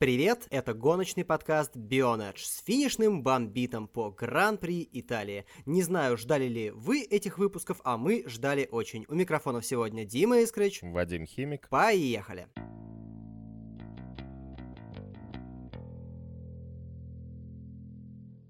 Привет, это гоночный подкаст Bionedge с финишным бомбитом по Гран-при Италии. Не знаю, ждали ли вы этих выпусков, а мы ждали очень. У микрофонов сегодня Дима Искрыч. Вадим Химик. Поехали.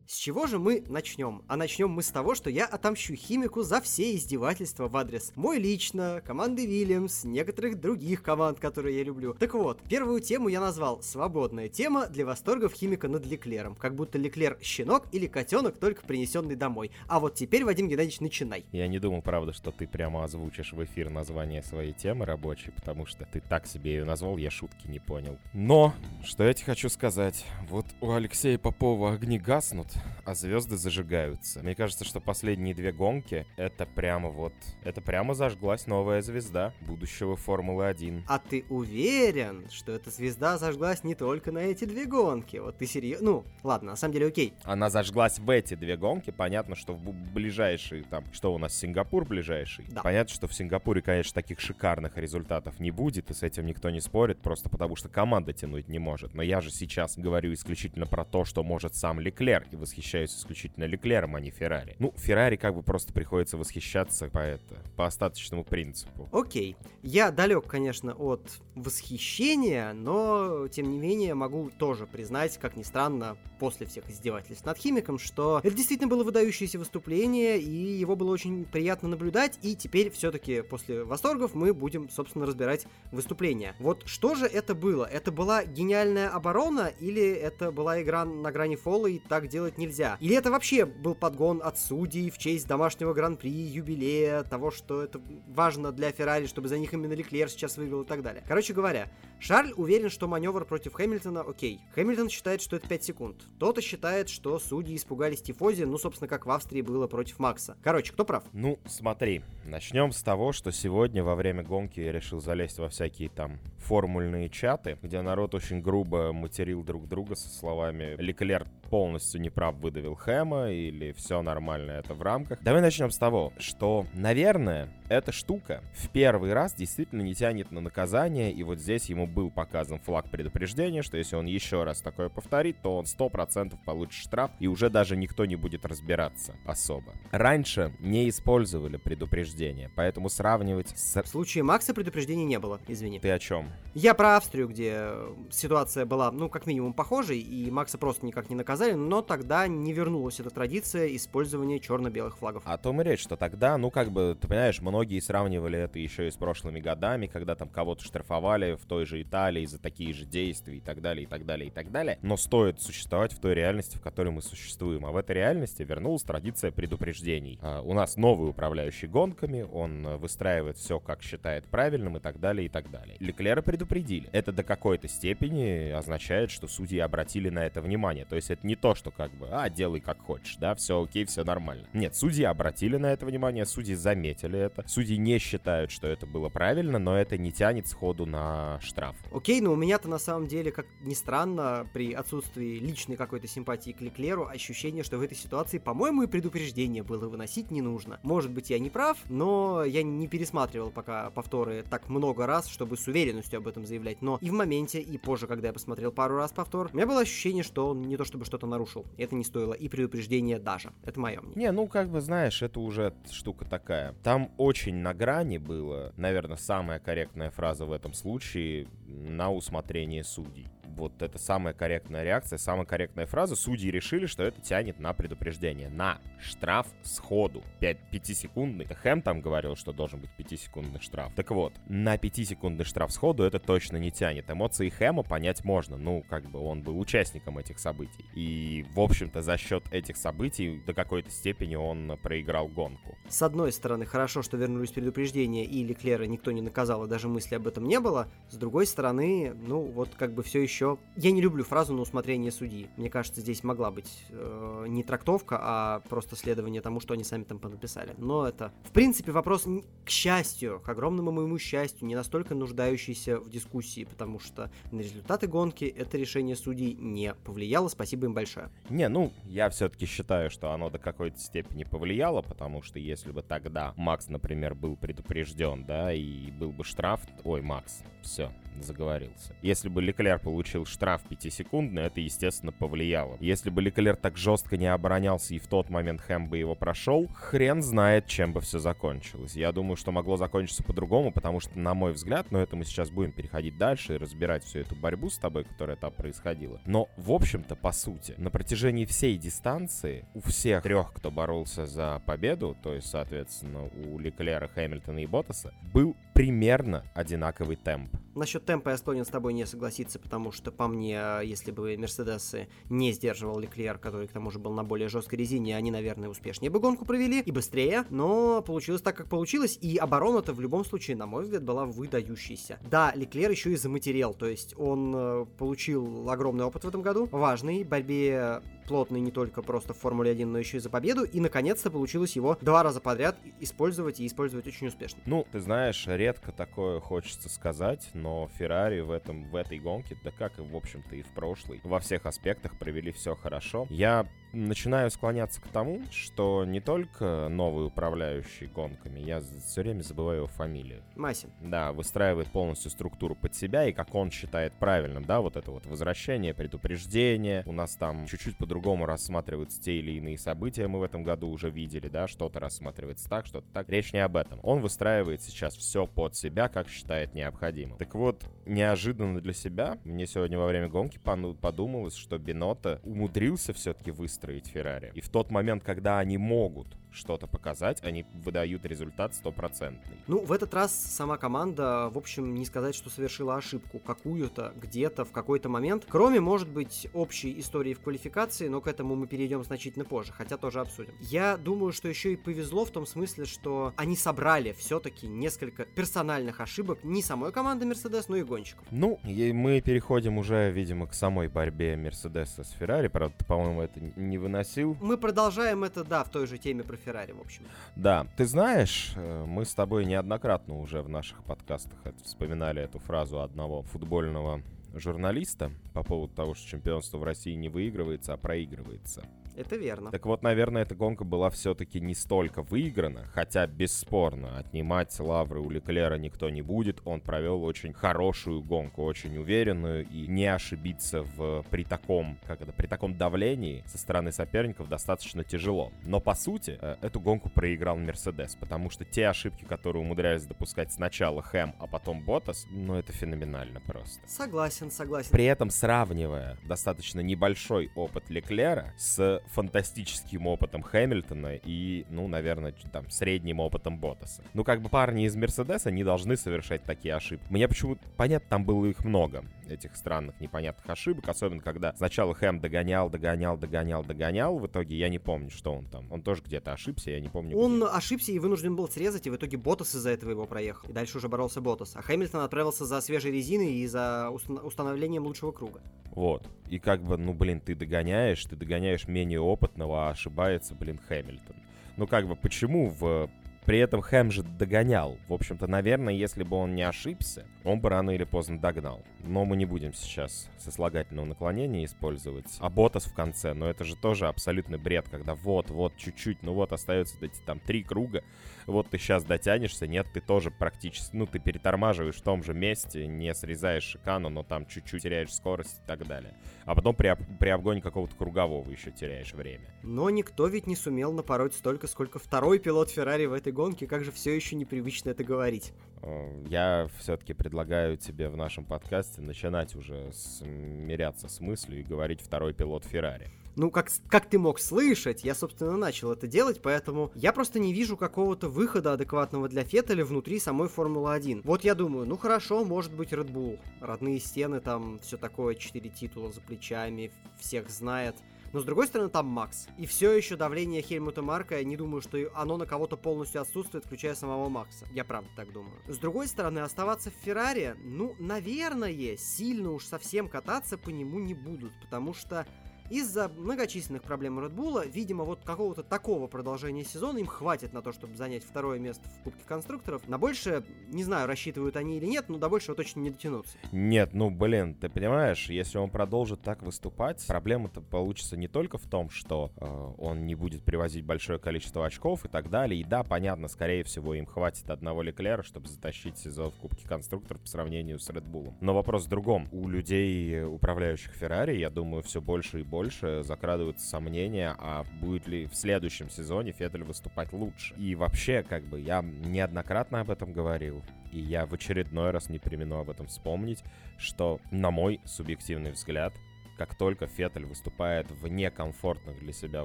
С чего же мы начнем? А начнем мы с того, что я отомщу химику за все издевательства в адрес мой лично, команды Вильямс, некоторых других команд, которые я люблю. Так вот, первую тему я назвал «Свободная тема для восторгов химика над Леклером». Как будто Леклер щенок или котенок, только принесенный домой. А вот теперь, Вадим Геннадьевич, начинай. Я не думал, правда, что ты прямо озвучишь в эфир название своей темы рабочей, потому что ты так себе ее назвал, я шутки не понял. Но, что я тебе хочу сказать, вот у Алексея Попова огни гаснут, а звезды зажигаются. Мне кажется, что последние две гонки это прямо вот, это прямо зажглась новая звезда будущего Формулы-1. А ты уверен, что эта звезда зажглась не только на эти две гонки? Вот ты серьезно? Ну, ладно, на самом деле окей. Она зажглась в эти две гонки. Понятно, что в ближайшие там, что у нас Сингапур ближайший. Да. Понятно, что в Сингапуре, конечно, таких шикарных результатов не будет, и с этим никто не спорит, просто потому что команда тянуть не может. Но я же сейчас говорю исключительно про то, что может сам Леклер, и восхищаюсь исключительно Леклером, а не Феррари. Ну, Феррари как бы просто приходится восхищаться по это, по остаточному принципу. Окей. Я далек, конечно, от восхищения, но, тем не менее, могу тоже признать, как ни странно, после всех издевательств над химиком, что это действительно было выдающееся выступление, и его было очень приятно наблюдать, и теперь все-таки после восторгов мы будем, собственно, разбирать выступление. Вот что же это было? Это была гениальная оборона, или это была игра на грани фола, и так делать нельзя? Или это вообще был подгон от судей в честь домашнего гран-при, юбилея, того, что это важно для Феррари, чтобы за них именно Леклер сейчас выиграл и так далее. Короче говоря, Шарль уверен, что маневр против Хэмилтона окей. Хэмилтон считает, что это 5 секунд. Кто-то считает, что судьи испугались тифози, ну, собственно, как в Австрии было против Макса. Короче, кто прав? Ну, смотри, начнем с того, что сегодня во время гонки я решил залезть во всякие там формульные чаты, где народ очень грубо материл друг друга со словами «Леклер полностью неправ выдавил Хэма» или «Все нормально, это в рамках». Давай начнем с того, что, наверное, эта штука в первый раз действительно не тянет на наказание, и вот здесь ему был показан флаг предупреждения, что если он еще раз такое повторит, то он 100% получит штраф, и уже даже никто не будет разбираться особо. Раньше не использовали предупреждение, поэтому сравнивать с... В случае Макса предупреждений не было, извини. Ты о чем? Я про Австрию, где ситуация была, ну, как минимум, похожей, и Макса просто никак не наказали, но тогда не вернулась эта традиция использования черно-белых флагов. О том и речь, что тогда, ну, как бы, ты понимаешь, многие сравнивали это еще и с прошлыми годами, когда там кого-то штрафовали в той же Италии за такие же действия и так далее, и так далее, и так далее. Но стоит существовать в той реальности, в которой мы существуем. А в этой реальности вернулась традиция предупреждений. А, у нас новый управляющий гонками, он выстраивает все, как считает правильным, и так далее, и так далее. Леклера предупредили. Это до какой-то степени означает, что судьи обратили на это внимание. То есть это не то, что как бы, а, делай как хочешь, да, все окей, все нормально. Нет, судьи обратили на это внимание, судьи заметили это. Судьи не считают, что это было правильно, но это не тянет сходу на штраф. Окей, но у меня-то на самом деле, как ни странно, при отсутствии личной какой-то симпатии к Леклеру, ощущение, что в этой ситуации, по-моему, и предупреждение было выносить не нужно. Может быть, я не прав, но я не пересматривал пока повторы так много раз, чтобы с уверенностью об этом заявлять. Но и в моменте, и позже, когда я посмотрел пару раз повтор, у меня было ощущение, что он не то чтобы что-то нарушил. Это не стоило и предупреждения даже. Это мое мнение. Не, ну как бы знаешь, это уже штука такая. Там очень на грани было, наверное, самая корректная фраза в этом случае на усмотрение судей вот это самая корректная реакция, самая корректная фраза. Судьи решили, что это тянет на предупреждение, на штраф сходу. 5, 5-секундный. Хэм там говорил, что должен быть 5-секундный штраф. Так вот, на 5-секундный штраф сходу это точно не тянет. Эмоции Хэма понять можно. Ну, как бы он был участником этих событий. И, в общем-то, за счет этих событий до какой-то степени он проиграл гонку. С одной стороны, хорошо, что вернулись предупреждения, и Леклера никто не наказал, и даже мысли об этом не было. С другой стороны, ну, вот как бы все еще я не люблю фразу на усмотрение судьи. Мне кажется, здесь могла быть э, не трактовка, а просто следование тому, что они сами там понаписали. Но это, в принципе, вопрос, к счастью, к огромному моему счастью, не настолько нуждающийся в дискуссии, потому что на результаты гонки это решение судей не повлияло. Спасибо им большое. Не, ну, я все-таки считаю, что оно до какой-то степени повлияло, потому что если бы тогда Макс, например, был предупрежден, да, и был бы штраф, ой, Макс, все, заговорился. Если бы Леклер получил штраф 5-секундный, это, естественно, повлияло. Если бы Леклер так жестко не оборонялся и в тот момент Хэм бы его прошел, хрен знает, чем бы все закончилось. Я думаю, что могло закончиться по-другому, потому что, на мой взгляд, но это мы сейчас будем переходить дальше и разбирать всю эту борьбу с тобой, которая там происходила. Но, в общем-то, по сути, на протяжении всей дистанции у всех трех, кто боролся за победу, то есть, соответственно, у Леклера, Хэмилтона и Ботаса, был примерно одинаковый темп. Насчет темпа я склонен с тобой не согласиться, потому что, по мне, если бы Мерседесы не сдерживал Леклер, который, к тому же, был на более жесткой резине, они, наверное, успешнее бы гонку провели и быстрее, но получилось так, как получилось, и оборона-то в любом случае, на мой взгляд, была выдающейся. Да, Леклер еще и заматерел, то есть он э, получил огромный опыт в этом году, важный, в борьбе плотный не только просто в Формуле 1, но еще и за победу, и наконец-то получилось его два раза подряд использовать и использовать очень успешно. Ну, ты знаешь, редко такое хочется сказать, но Феррари в, этом, в этой гонке, да как и, в общем-то, и в прошлой, во всех аспектах провели все хорошо. Я начинаю склоняться к тому, что не только новый управляющий гонками, я все время забываю его фамилию. Масин. Да, выстраивает полностью структуру под себя, и как он считает правильным, да, вот это вот возвращение, предупреждение. У нас там чуть-чуть по-другому рассматриваются те или иные события, мы в этом году уже видели, да, что-то рассматривается так, что-то так. Речь не об этом. Он выстраивает сейчас все под себя, как считает необходимым. Так вот, неожиданно для себя, мне сегодня во время гонки подумалось, что Бинота умудрился все-таки выстроить выстроить Феррари. И в тот момент, когда они могут что-то показать, они выдают результат стопроцентный. Ну, в этот раз сама команда, в общем, не сказать, что совершила ошибку какую-то, где-то, в какой-то момент. Кроме, может быть, общей истории в квалификации, но к этому мы перейдем значительно позже, хотя тоже обсудим. Я думаю, что еще и повезло в том смысле, что они собрали все-таки несколько персональных ошибок не самой команды Mercedes, но и гонщиков. Ну, и мы переходим уже, видимо, к самой борьбе Мерседеса с Феррари. Правда, по-моему, это не выносил. Мы продолжаем это, да, в той же теме про Феррари, в общем. Да, ты знаешь, э, мы с тобой неоднократно уже в наших подкастах вспоминали эту фразу одного футбольного журналиста по поводу того, что чемпионство в России не выигрывается, а проигрывается. Это верно. Так вот, наверное, эта гонка была все-таки не столько выиграна, хотя бесспорно отнимать лавры у Леклера никто не будет. Он провел очень хорошую гонку, очень уверенную, и не ошибиться в, при таком, как это, при таком давлении со стороны соперников достаточно тяжело. Но по сути, э, эту гонку проиграл Мерседес, потому что те ошибки, которые умудрялись допускать сначала Хэм, а потом Ботас, ну это феноменально просто. Согласен, согласен. При этом сравнивая достаточно небольшой опыт Леклера с фантастическим опытом Хэмилтона и, ну, наверное, там, средним опытом Ботаса. Ну, как бы парни из Мерседеса не должны совершать такие ошибки. Мне почему-то, понятно, там было их много, этих странных, непонятных ошибок, особенно когда сначала Хэм догонял, догонял, догонял, догонял, в итоге я не помню, что он там. Он тоже где-то ошибся, я не помню. Он где. ошибся и вынужден был срезать, и в итоге Ботас из-за этого его проехал. И дальше уже боролся Ботас. А Хэмилтон отправился за свежей резиной и за установлением лучшего круга. Вот. И как бы, ну, блин, ты догоняешь, ты догоняешь менее опытного, а ошибается, блин, Хэмилтон. Ну, как бы, почему в при этом Хэм же догонял. В общем-то, наверное, если бы он не ошибся, он бы рано или поздно догнал. Но мы не будем сейчас сослагательного наклонения использовать. А Ботас в конце, но это же тоже абсолютный бред, когда вот-вот чуть-чуть, ну вот остается эти там три круга, вот ты сейчас дотянешься, нет, ты тоже практически, ну, ты перетормаживаешь в том же месте, не срезаешь шикану, но там чуть-чуть теряешь скорость и так далее. А потом при, при обгоне какого-то кругового еще теряешь время. Но никто ведь не сумел напороть столько, сколько второй пилот Феррари в этой гонке, как же все еще непривычно это говорить. Э, я все-таки предлагаю тебе в нашем подкасте начинать уже смиряться с мыслью и говорить второй пилот Феррари ну, как, как ты мог слышать, я, собственно, начал это делать, поэтому я просто не вижу какого-то выхода адекватного для Феттеля внутри самой Формулы-1. Вот я думаю, ну хорошо, может быть Red Bull, родные стены, там все такое, четыре титула за плечами, всех знает. Но с другой стороны, там Макс. И все еще давление Хельмута Марка, я не думаю, что оно на кого-то полностью отсутствует, включая самого Макса. Я правда так думаю. С другой стороны, оставаться в Феррари, ну, наверное, сильно уж совсем кататься по нему не будут, потому что Из-за многочисленных проблем Bull, видимо, вот какого-то такого продолжения сезона им хватит на то, чтобы занять второе место в Кубке конструкторов. На больше, не знаю, рассчитывают они или нет, но до большего точно не дотянутся. Нет, ну блин, ты понимаешь, если он продолжит так выступать, проблема-то получится не только в том, что э, он не будет привозить большое количество очков и так далее. И да, понятно, скорее всего, им хватит одного Леклера, чтобы затащить сезон в Кубке конструкторов по сравнению с Bull. Но вопрос в другом. У людей, управляющих Феррари, я думаю, все больше и больше больше закрадываются сомнения, а будет ли в следующем сезоне Феттель выступать лучше. И вообще, как бы, я неоднократно об этом говорил, и я в очередной раз не примену об этом вспомнить, что, на мой субъективный взгляд, как только Феттель выступает в некомфортных для себя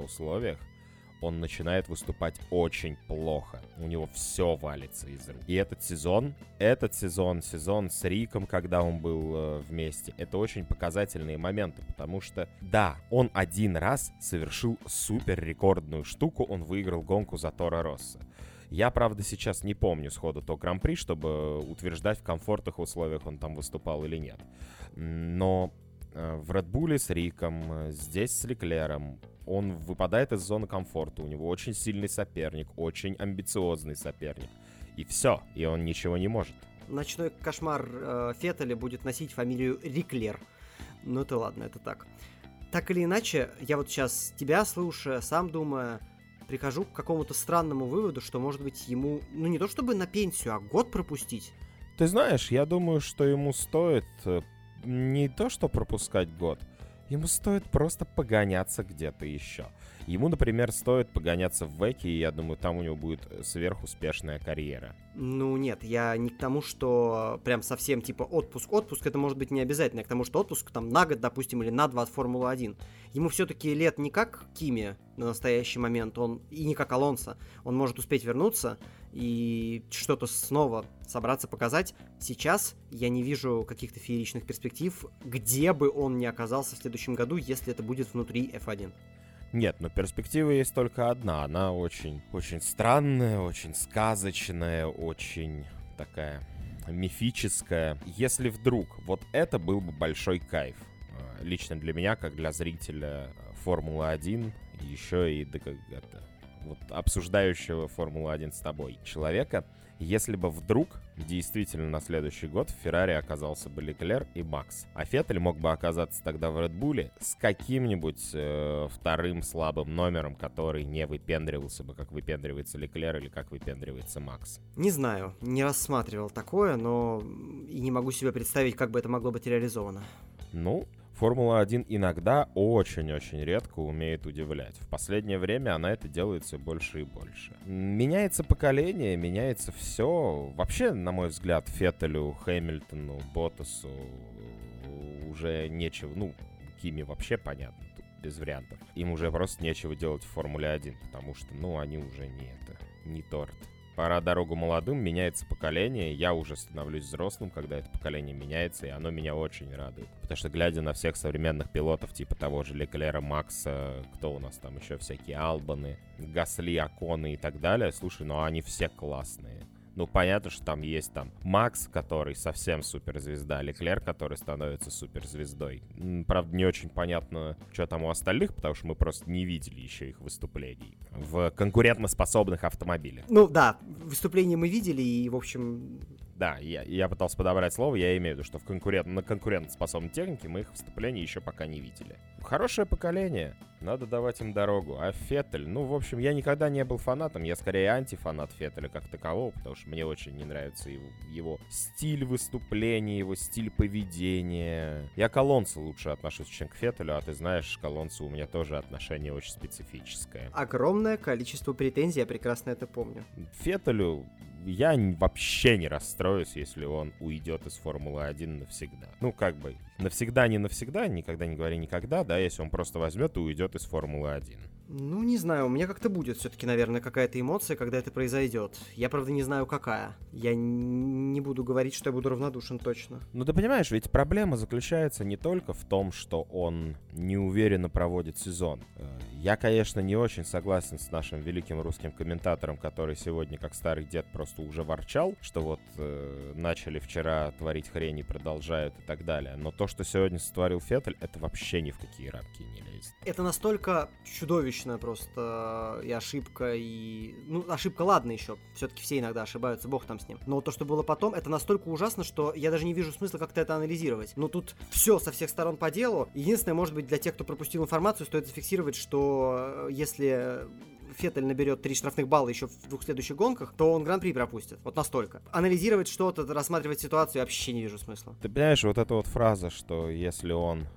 условиях, он начинает выступать очень плохо. У него все валится из рук. И этот сезон, этот сезон, сезон с Риком, когда он был э, вместе, это очень показательные моменты, потому что, да, он один раз совершил супер рекордную штуку, он выиграл гонку за Тора Росса. Я, правда, сейчас не помню сходу то гран-при, чтобы утверждать, в комфортных условиях он там выступал или нет. Но э, в Bull с Риком, э, здесь с Леклером, он выпадает из зоны комфорта, у него очень сильный соперник, очень амбициозный соперник. И все, и он ничего не может. Ночной кошмар э, Феттеля будет носить фамилию Риклер. Ну это ладно, это так. Так или иначе, я вот сейчас тебя слушая, сам думая, прихожу к какому-то странному выводу, что, может быть, ему, ну не то чтобы на пенсию, а год пропустить. Ты знаешь, я думаю, что ему стоит э, не то, что пропускать год, Ему стоит просто погоняться где-то еще. Ему, например, стоит погоняться в Веке, и я думаю, там у него будет сверхуспешная карьера. Ну нет, я не к тому, что прям совсем типа отпуск. Отпуск это может быть не обязательно, а к тому, что отпуск там на год, допустим, или на два от Формулы-1. Ему все-таки лет не как Киме на настоящий момент, он и не как Алонсо. Он может успеть вернуться и что-то снова собраться показать. Сейчас я не вижу каких-то фееричных перспектив, где бы он ни оказался в следующем году, если это будет внутри F1. Нет, но перспектива есть только одна. Она очень, очень странная, очень сказочная, очень такая мифическая. Если вдруг вот это был бы большой кайф, э, лично для меня, как для зрителя Формулы-1, еще и да, как это, вот обсуждающего Формулу-1 с тобой человека, если бы вдруг действительно на следующий год в Феррари оказался бы Леклер и Макс, а Феттель мог бы оказаться тогда в Редбуле с каким-нибудь э, вторым слабым номером, который не выпендривался бы, как выпендривается Леклер или как выпендривается Макс. Не знаю, не рассматривал такое, но и не могу себе представить, как бы это могло быть реализовано. Ну, Формула-1 иногда очень-очень редко умеет удивлять. В последнее время она это делает все больше и больше. Меняется поколение, меняется все. Вообще, на мой взгляд, Феттелю, Хэмилтону, Ботасу уже нечего... Ну, Кими вообще понятно, тут без вариантов. Им уже просто нечего делать в Формуле 1, потому что, ну, они уже не это, не торт. Пора дорогу молодым, меняется поколение. Я уже становлюсь взрослым, когда это поколение меняется, и оно меня очень радует. Потому что, глядя на всех современных пилотов, типа того же Леклера, Макса, кто у нас там еще всякие, Албаны, Гасли, Аконы и так далее, слушай, ну они все классные. Ну, понятно, что там есть там Макс, который совсем суперзвезда, Леклер, который становится суперзвездой. Правда, не очень понятно, что там у остальных, потому что мы просто не видели еще их выступлений в конкурентоспособных автомобилях. Ну да, выступления мы видели, и, в общем, да, я, я пытался подобрать слово, я имею в виду, что в конкурент, на конкурентоспособной технике мы их выступления еще пока не видели. Хорошее поколение, надо давать им дорогу. А Феттель, ну, в общем, я никогда не был фанатом, я скорее антифанат Феттеля как такового, потому что мне очень не нравится его, его стиль выступления, его стиль поведения. Я к Алонсо лучше отношусь, чем к Феттелю, а ты знаешь, к Алонсо у меня тоже отношение очень специфическое. Огромное количество претензий, я прекрасно это помню. Феттелю я вообще не расстроюсь, если он уйдет из Формулы-1 навсегда. Ну, как бы, навсегда, не навсегда, никогда не говори никогда, да, если он просто возьмет и уйдет из Формулы-1. Ну, не знаю, у меня как-то будет все-таки, наверное, какая-то эмоция, когда это произойдет. Я, правда, не знаю, какая. Я не буду говорить, что я буду равнодушен точно. Ну, ты понимаешь, ведь проблема заключается не только в том, что он неуверенно проводит сезон. Э, я, конечно, не очень согласен с нашим великим русским комментатором, который сегодня, как старый дед, просто уже ворчал, что вот э, начали вчера творить хрень и продолжают и так далее. Но то, что сегодня сотворил Феттель, это вообще ни в какие рамки не лезет. Это настолько чудовищная просто и ошибка, и... Ну, ошибка, ладно еще. Все-таки все иногда ошибаются, бог там с ним. Но то, что было потом, это настолько ужасно, что я даже не вижу смысла как-то это анализировать. Ну, тут все со всех сторон по делу. Единственное, может быть, для тех, кто пропустил информацию, стоит зафиксировать, что э, если Феттель наберет три штрафных балла еще в двух следующих гонках, то он гран-при пропустит. Вот настолько. Анализировать что-то, рассматривать ситуацию я вообще не вижу смысла. Ты понимаешь, вот эта вот фраза, что если он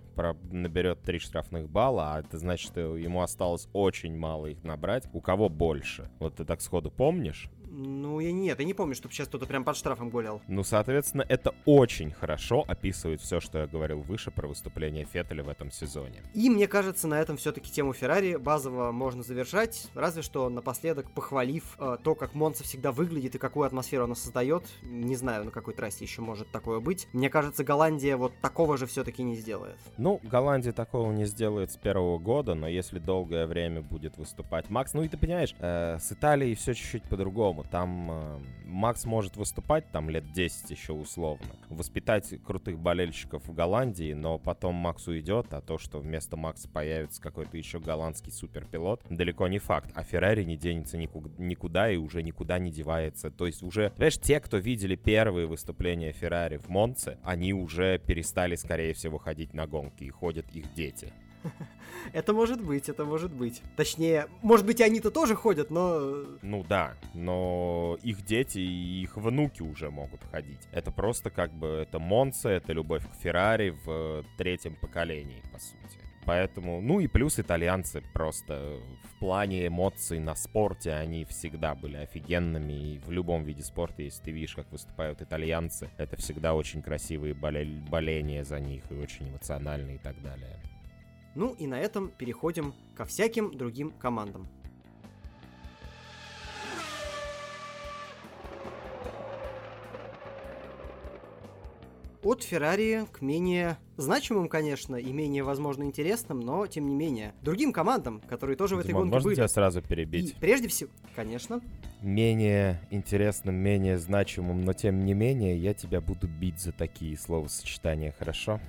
наберет три штрафных балла, а это значит, что ему осталось очень мало их набрать. У кого больше? Вот ты так сходу помнишь? Ну, я нет, я не помню, чтобы сейчас кто-то прям под штрафом гулял. Ну, соответственно, это очень хорошо описывает все, что я говорил выше про выступление Феттеля в этом сезоне. И мне кажется, на этом все-таки тему Феррари базово можно завершать, разве что напоследок похвалив э, то, как Монца всегда выглядит и какую атмосферу она создает. Не знаю, на какой трассе еще может такое быть. Мне кажется, Голландия вот такого же все-таки не сделает. Ну, Голландия такого не сделает с первого года, но если долгое время будет выступать Макс, ну и ты понимаешь, э, с Италией все чуть-чуть по-другому. Там э, Макс может выступать там лет 10 еще условно, воспитать крутых болельщиков в Голландии, но потом Макс уйдет, а то, что вместо Макса появится какой-то еще голландский суперпилот, далеко не факт. А Феррари не денется никуда и уже никуда не девается. То есть уже, понимаешь, те, кто видели первые выступления Феррари в Монце, они уже перестали, скорее всего, ходить на гонки и ходят их дети. Это может быть, это может быть. Точнее, может быть, они-то тоже ходят, но... Ну да, но их дети и их внуки уже могут ходить. Это просто как бы, это Монца, это любовь к Феррари в третьем поколении, по сути. Поэтому, ну и плюс итальянцы просто в плане эмоций на спорте они всегда были офигенными. И в любом виде спорта, если ты видишь, как выступают итальянцы, это всегда очень красивые боле- боления за них и очень эмоциональные и так далее. Ну и на этом переходим ко всяким другим командам. От Феррари к менее значимым, конечно, и менее, возможно, интересным, но тем не менее. Другим командам, которые тоже Димон, в этой гонке можно были. тебя сразу перебить? И прежде всего, конечно. Менее интересным, менее значимым, но тем не менее, я тебя буду бить за такие словосочетания, хорошо?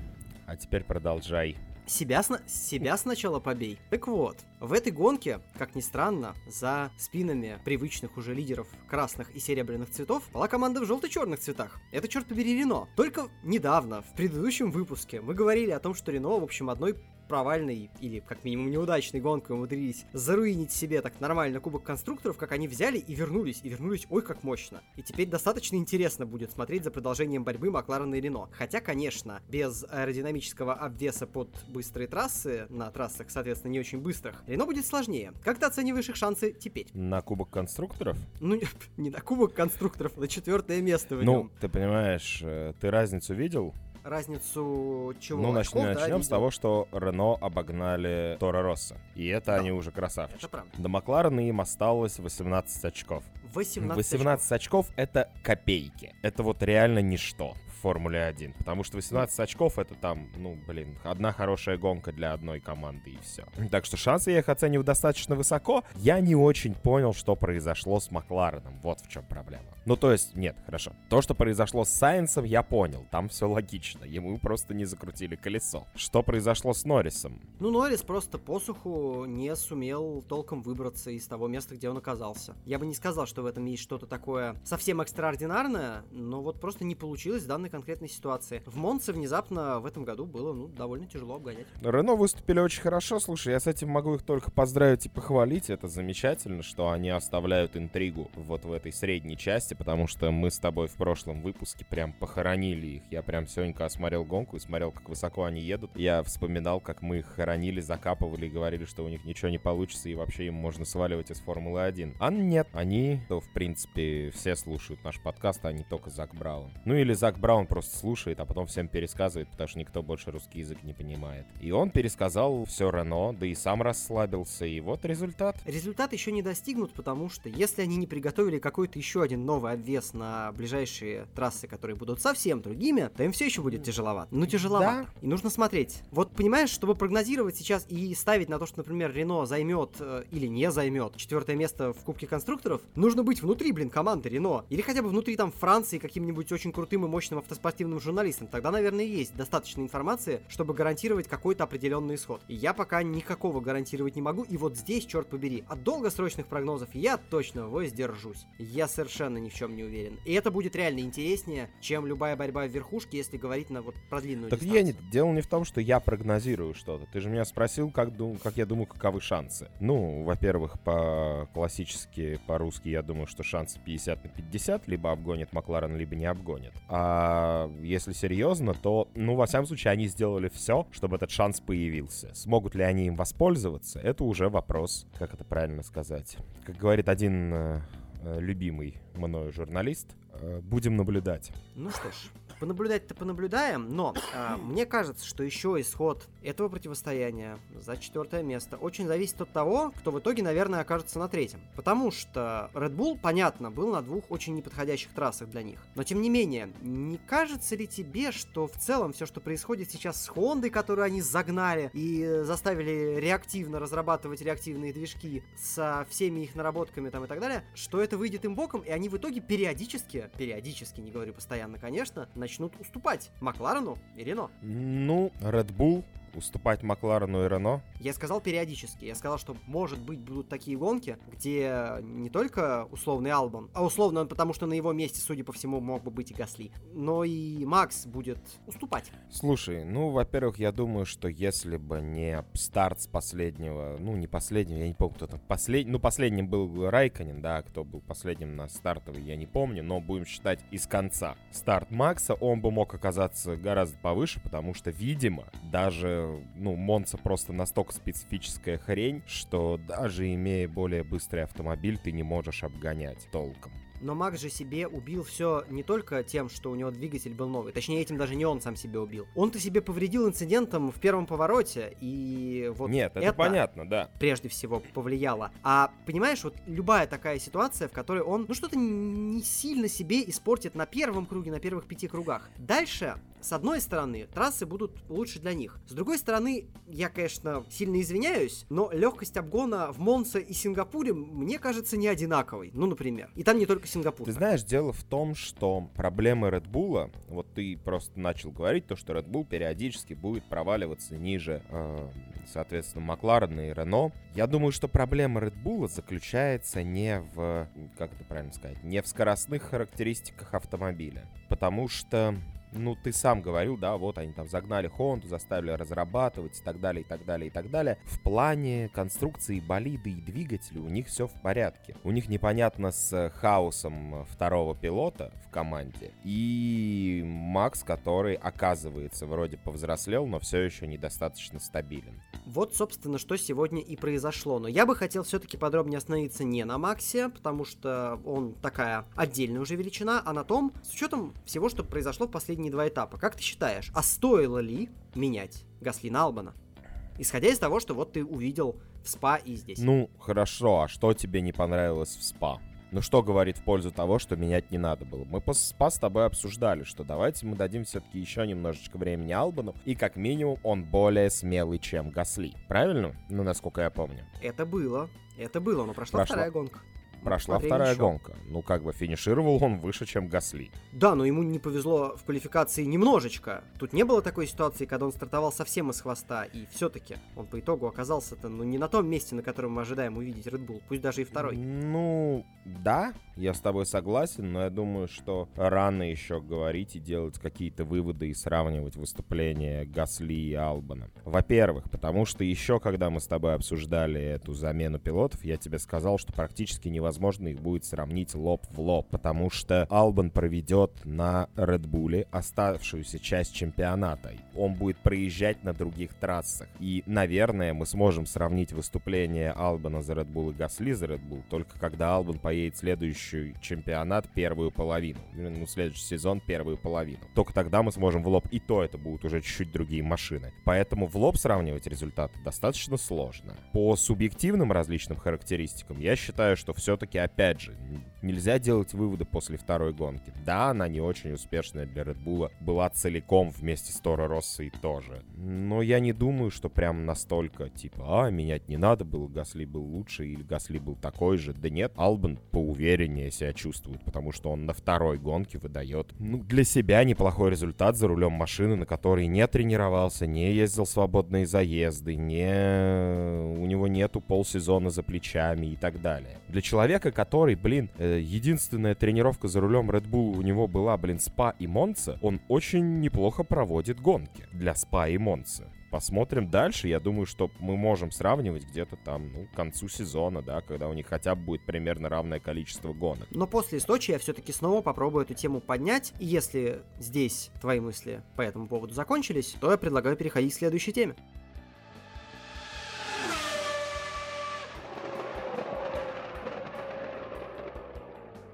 А теперь продолжай. Себя, сна- себя сначала побей. Так вот, в этой гонке, как ни странно, за спинами привычных уже лидеров красных и серебряных цветов была команда в желто-черных цветах. Это, черт побери, Рено. Только недавно, в предыдущем выпуске, мы говорили о том, что Рено, в общем, одной провальной или как минимум неудачной гонкой умудрились заруинить себе так нормально кубок конструкторов, как они взяли и вернулись, и вернулись ой как мощно. И теперь достаточно интересно будет смотреть за продолжением борьбы Макларена и Рено. Хотя, конечно, без аэродинамического обвеса под быстрые трассы, на трассах, соответственно, не очень быстрых, Рено будет сложнее. Как ты оцениваешь их шансы теперь? На кубок конструкторов? Ну, не на кубок конструкторов, а на четвертое место в нем. Ну, ты понимаешь, э, ты разницу видел? Разницу чего? Ну, начнем, очков, начнем да, с того, что Рено обогнали Тора Росса. И это да. они уже красавчики. Это правда. До Макларена им осталось 18 очков. 18, 18 очков. очков это копейки. Это вот реально ничто. Формуле 1. Потому что 18 очков это там, ну, блин, одна хорошая гонка для одной команды и все. Так что шансы я их оцениваю достаточно высоко. Я не очень понял, что произошло с Маклареном. Вот в чем проблема. Ну, то есть, нет, хорошо. То, что произошло с Сайенсом, я понял. Там все логично. Ему просто не закрутили колесо. Что произошло с Норрисом? Ну, Норрис просто посуху не сумел толком выбраться из того места, где он оказался. Я бы не сказал, что в этом есть что-то такое совсем экстраординарное, но вот просто не получилось в данной конкретной ситуации. В Монце внезапно в этом году было, ну, довольно тяжело обгонять. Рено выступили очень хорошо. Слушай, я с этим могу их только поздравить и похвалить. Это замечательно, что они оставляют интригу вот в этой средней части, потому что мы с тобой в прошлом выпуске прям похоронили их. Я прям сегодня осмотрел гонку и смотрел, как высоко они едут. Я вспоминал, как мы их хоронили, закапывали и говорили, что у них ничего не получится и вообще им можно сваливать из Формулы 1. А нет, они что, в принципе, все слушают наш подкаст, а не только Зак Браун. Ну или Зак Браун просто слушает, а потом всем пересказывает, потому что никто больше русский язык не понимает. И он пересказал все Рено, да и сам расслабился, и вот результат. Результат еще не достигнут, потому что если они не приготовили какой-то еще один новый обвес на ближайшие трассы, которые будут совсем другими, то им все еще будет тяжеловато. Ну, тяжеловато. Да. И нужно смотреть. Вот понимаешь, чтобы прогнозировать сейчас и ставить на то, что, например, Рено займет э, или не займет четвертое место в Кубке конструкторов, нужно быть внутри, блин, команды Рено. Или хотя бы внутри там Франции каким-нибудь очень крутым и мощным автоспортивным журналистом. Тогда, наверное, есть достаточно информации, чтобы гарантировать какой-то определенный исход. И я пока никакого гарантировать не могу. И вот здесь, черт побери, от долгосрочных прогнозов я точно воздержусь. Я совершенно ни в чем не уверен. И это будет реально интереснее, чем любая борьба в верхушке, если говорить на вот про длинную так дистанцию. я не... Дело не в том, что я прогнозирую что-то. Ты же меня спросил, как, дум... как я думаю, каковы шансы. Ну, во-первых, по классически, по-русски, я думаю, что шансы 50 на 50, либо обгонит Макларен, либо не обгонит. А если серьезно, то, ну, во всяком случае, они сделали все, чтобы этот шанс появился. Смогут ли они им воспользоваться, это уже вопрос, как это правильно сказать. Как говорит один э, э любимый мною журналист, будем наблюдать. Ну что ж, Понаблюдать-то понаблюдаем, но э, мне кажется, что еще исход этого противостояния за четвертое место очень зависит от того, кто в итоге, наверное, окажется на третьем. Потому что Red Bull, понятно, был на двух очень неподходящих трассах для них. Но тем не менее, не кажется ли тебе, что в целом все, что происходит сейчас с Хондой, которую они загнали и заставили реактивно разрабатывать реактивные движки со всеми их наработками там и так далее, что это выйдет им боком, и они в итоге периодически, периодически, не говорю постоянно, конечно, начнут уступать Макларену и Рено. Ну, Red Bull уступать Макларену и Рено? Я сказал периодически. Я сказал, что может быть будут такие гонки, где не только условный Албон, а условно он потому, что на его месте, судя по всему, мог бы быть и Гасли, но и Макс будет уступать. Слушай, ну, во-первых, я думаю, что если бы не старт с последнего, ну, не последнего, я не помню, кто там последний, ну, последним был Райконин, да, кто был последним на стартовый, я не помню, но будем считать из конца. Старт Макса, он бы мог оказаться гораздо повыше, потому что, видимо, даже ну, Монца просто настолько специфическая хрень, что даже имея более быстрый автомобиль, ты не можешь обгонять толком. Но Макс же себе убил все не только тем, что у него двигатель был новый. Точнее, этим даже не он сам себе убил. Он-то себе повредил инцидентом в первом повороте, и вот Нет, это, это понятно, да. Прежде всего повлияло. А понимаешь, вот любая такая ситуация, в которой он, ну что-то не сильно себе испортит на первом круге, на первых пяти кругах. Дальше с одной стороны, трассы будут лучше для них. С другой стороны, я, конечно, сильно извиняюсь, но легкость обгона в Монце и Сингапуре мне кажется не одинаковой. Ну, например. И там не только Сингапур. Ты знаешь, дело в том, что проблемы Red Bull, вот ты просто начал говорить, то, что Red Bull периодически будет проваливаться ниже, э, соответственно, Макларена и Рено. Я думаю, что проблема Red Bull заключается не в, как это правильно сказать, не в скоростных характеристиках автомобиля. Потому что ну, ты сам говорил, да, вот они там загнали Хонду, заставили разрабатывать и так далее, и так далее, и так далее. В плане конструкции болиды и двигателя у них все в порядке. У них непонятно с хаосом второго пилота в команде. И Макс, который, оказывается, вроде повзрослел, но все еще недостаточно стабилен. Вот, собственно, что сегодня и произошло. Но я бы хотел все-таки подробнее остановиться не на Максе, потому что он такая отдельная уже величина, а на том, с учетом всего, что произошло в последние последние два этапа. Как ты считаешь, а стоило ли менять Гасли на Албана? Исходя из того, что вот ты увидел в СПА и здесь. Ну, хорошо, а что тебе не понравилось в СПА? Ну что говорит в пользу того, что менять не надо было? Мы по СПА с тобой обсуждали, что давайте мы дадим все-таки еще немножечко времени Албану, и как минимум он более смелый, чем Гасли. Правильно? Ну, насколько я помню. Это было. Это было, но прошла, прошла. вторая гонка прошла вторая еще. гонка. Ну, как бы финишировал он выше, чем Гасли. Да, но ему не повезло в квалификации немножечко. Тут не было такой ситуации, когда он стартовал совсем из хвоста, и все-таки он по итогу оказался-то, ну, не на том месте, на котором мы ожидаем увидеть Red Bull, пусть даже и второй. Ну, да, я с тобой согласен, но я думаю, что рано еще говорить и делать какие-то выводы и сравнивать выступления Гасли и Албана. Во-первых, потому что еще когда мы с тобой обсуждали эту замену пилотов, я тебе сказал, что практически невозможно невозможно их будет сравнить лоб в лоб, потому что Албан проведет на Редбуле оставшуюся часть чемпионата. Он будет проезжать на других трассах. И, наверное, мы сможем сравнить выступление Албана за Bull и Гасли за Bull только когда Албан поедет следующий чемпионат первую половину. Ну, следующий сезон первую половину. Только тогда мы сможем в лоб, и то это будут уже чуть-чуть другие машины. Поэтому в лоб сравнивать результаты достаточно сложно. По субъективным различным характеристикам я считаю, что все-таки, опять же, нельзя делать выводы после второй гонки. Да, она не очень успешная для Red Bull, была целиком вместе с Торо Россой тоже. Но я не думаю, что прям настолько, типа, а, менять не надо было, Гасли был лучше или Гасли был такой же. Да нет, Албан поувереннее себя чувствует, потому что он на второй гонке выдает, ну, для себя неплохой результат за рулем машины, на которой не тренировался, не ездил свободные заезды, не... у него нету полсезона за плечами и так далее. Для человека, который, блин, э, единственная тренировка за рулем Red Bull у него была, блин, СПА и Монца, он очень неплохо проводит гонки для СПА и Монца. Посмотрим дальше. Я думаю, что мы можем сравнивать где-то там, ну, к концу сезона, да, когда у них хотя бы будет примерно равное количество гонок. Но после Сочи я все-таки снова попробую эту тему поднять. И если здесь твои мысли по этому поводу закончились, то я предлагаю переходить к следующей теме.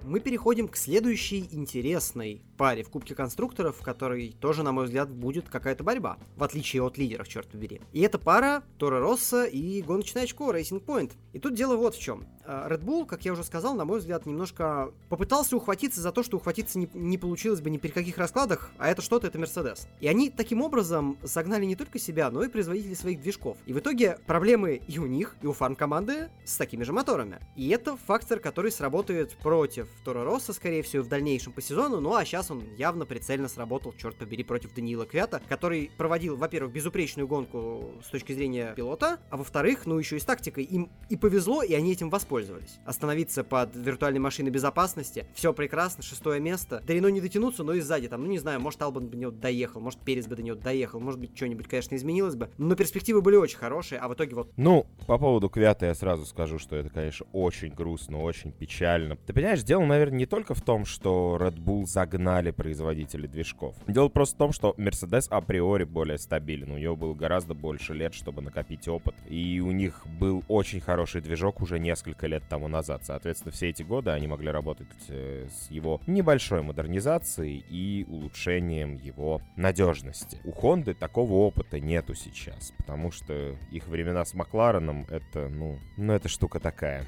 Мы переходим к следующей интересной паре в Кубке конструкторов, в которой тоже, на мой взгляд, будет какая-то борьба, в отличие от лидеров, черт побери. И это пара Тора Росса и гоночное очко Racing Point. И тут дело вот в чем. А, Red Bull, как я уже сказал, на мой взгляд, немножко попытался ухватиться за то, что ухватиться не, не получилось бы ни при каких раскладах, а это что-то, это Mercedes. И они таким образом загнали не только себя, но и производителей своих движков. И в итоге проблемы и у них, и у фарм-команды с такими же моторами. И это фактор, который сработает против Торо Росса, скорее всего, в дальнейшем по сезону, ну а сейчас он явно прицельно сработал, черт побери, против Даниила Квята, который проводил, во-первых, безупречную гонку с точки зрения пилота, а во-вторых, ну еще и с тактикой. Им и повезло, и они этим воспользовались воспользовались. Остановиться под виртуальной машиной безопасности, все прекрасно, шестое место. До Рено не дотянуться, но и сзади там, ну не знаю, может Албан бы него доехал, может Перес бы до него доехал, может быть что-нибудь, конечно, изменилось бы. Но перспективы были очень хорошие, а в итоге вот... Ну, по поводу Квята я сразу скажу, что это, конечно, очень грустно, очень печально. Ты понимаешь, дело, наверное, не только в том, что Red Bull загнали производители движков. Дело просто в том, что Mercedes априори более стабилен. У него было гораздо больше лет, чтобы накопить опыт. И у них был очень хороший движок уже несколько несколько лет тому назад. Соответственно, все эти годы они могли работать э, с его небольшой модернизацией и улучшением его надежности. У Honda такого опыта нету сейчас, потому что их времена с Маклареном это, ну, ну это штука такая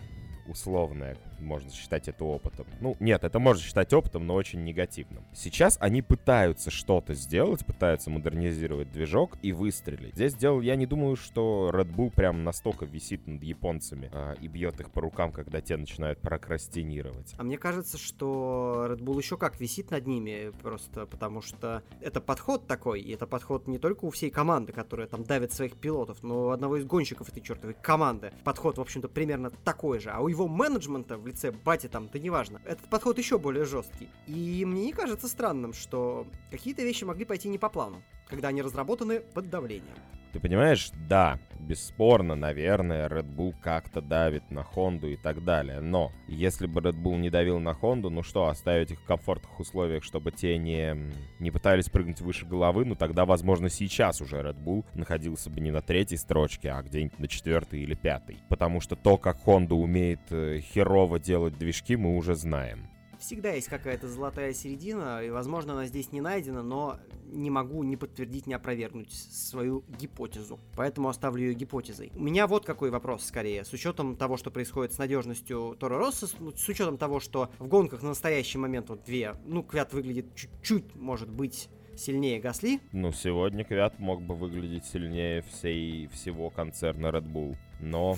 условная, можно считать это опытом. Ну, нет, это можно считать опытом, но очень негативным. Сейчас они пытаются что-то сделать, пытаются модернизировать движок и выстрелить. Здесь дело, я не думаю, что Red Bull прям настолько висит над японцами а, и бьет их по рукам, когда те начинают прокрастинировать. А мне кажется, что Red Bull еще как висит над ними, просто потому что это подход такой, и это подход не только у всей команды, которая там давит своих пилотов, но у одного из гонщиков этой чертовой команды. Подход, в общем-то, примерно такой же. А у его менеджмента в лице Бати там, да неважно, этот подход еще более жесткий. И мне не кажется странным, что какие-то вещи могли пойти не по плану, когда они разработаны под давлением. Ты понимаешь, да, бесспорно, наверное, Red Bull как-то давит на Хонду и так далее. Но если бы Red Bull не давил на Хонду, ну что, оставить их в комфортных условиях, чтобы те не, не пытались прыгнуть выше головы, ну тогда, возможно, сейчас уже Red Bull находился бы не на третьей строчке, а где-нибудь на четвертой или пятой. Потому что то, как Honda умеет э, херово делать движки, мы уже знаем всегда есть какая-то золотая середина, и, возможно, она здесь не найдена, но не могу ни подтвердить, ни опровергнуть свою гипотезу. Поэтому оставлю ее гипотезой. У меня вот какой вопрос скорее. С учетом того, что происходит с надежностью Тора Росса, с учетом того, что в гонках на настоящий момент вот две, ну, Квят выглядит чуть-чуть, может быть, сильнее Гасли. Ну, сегодня Квят мог бы выглядеть сильнее всей, всего концерна Red Bull. Но,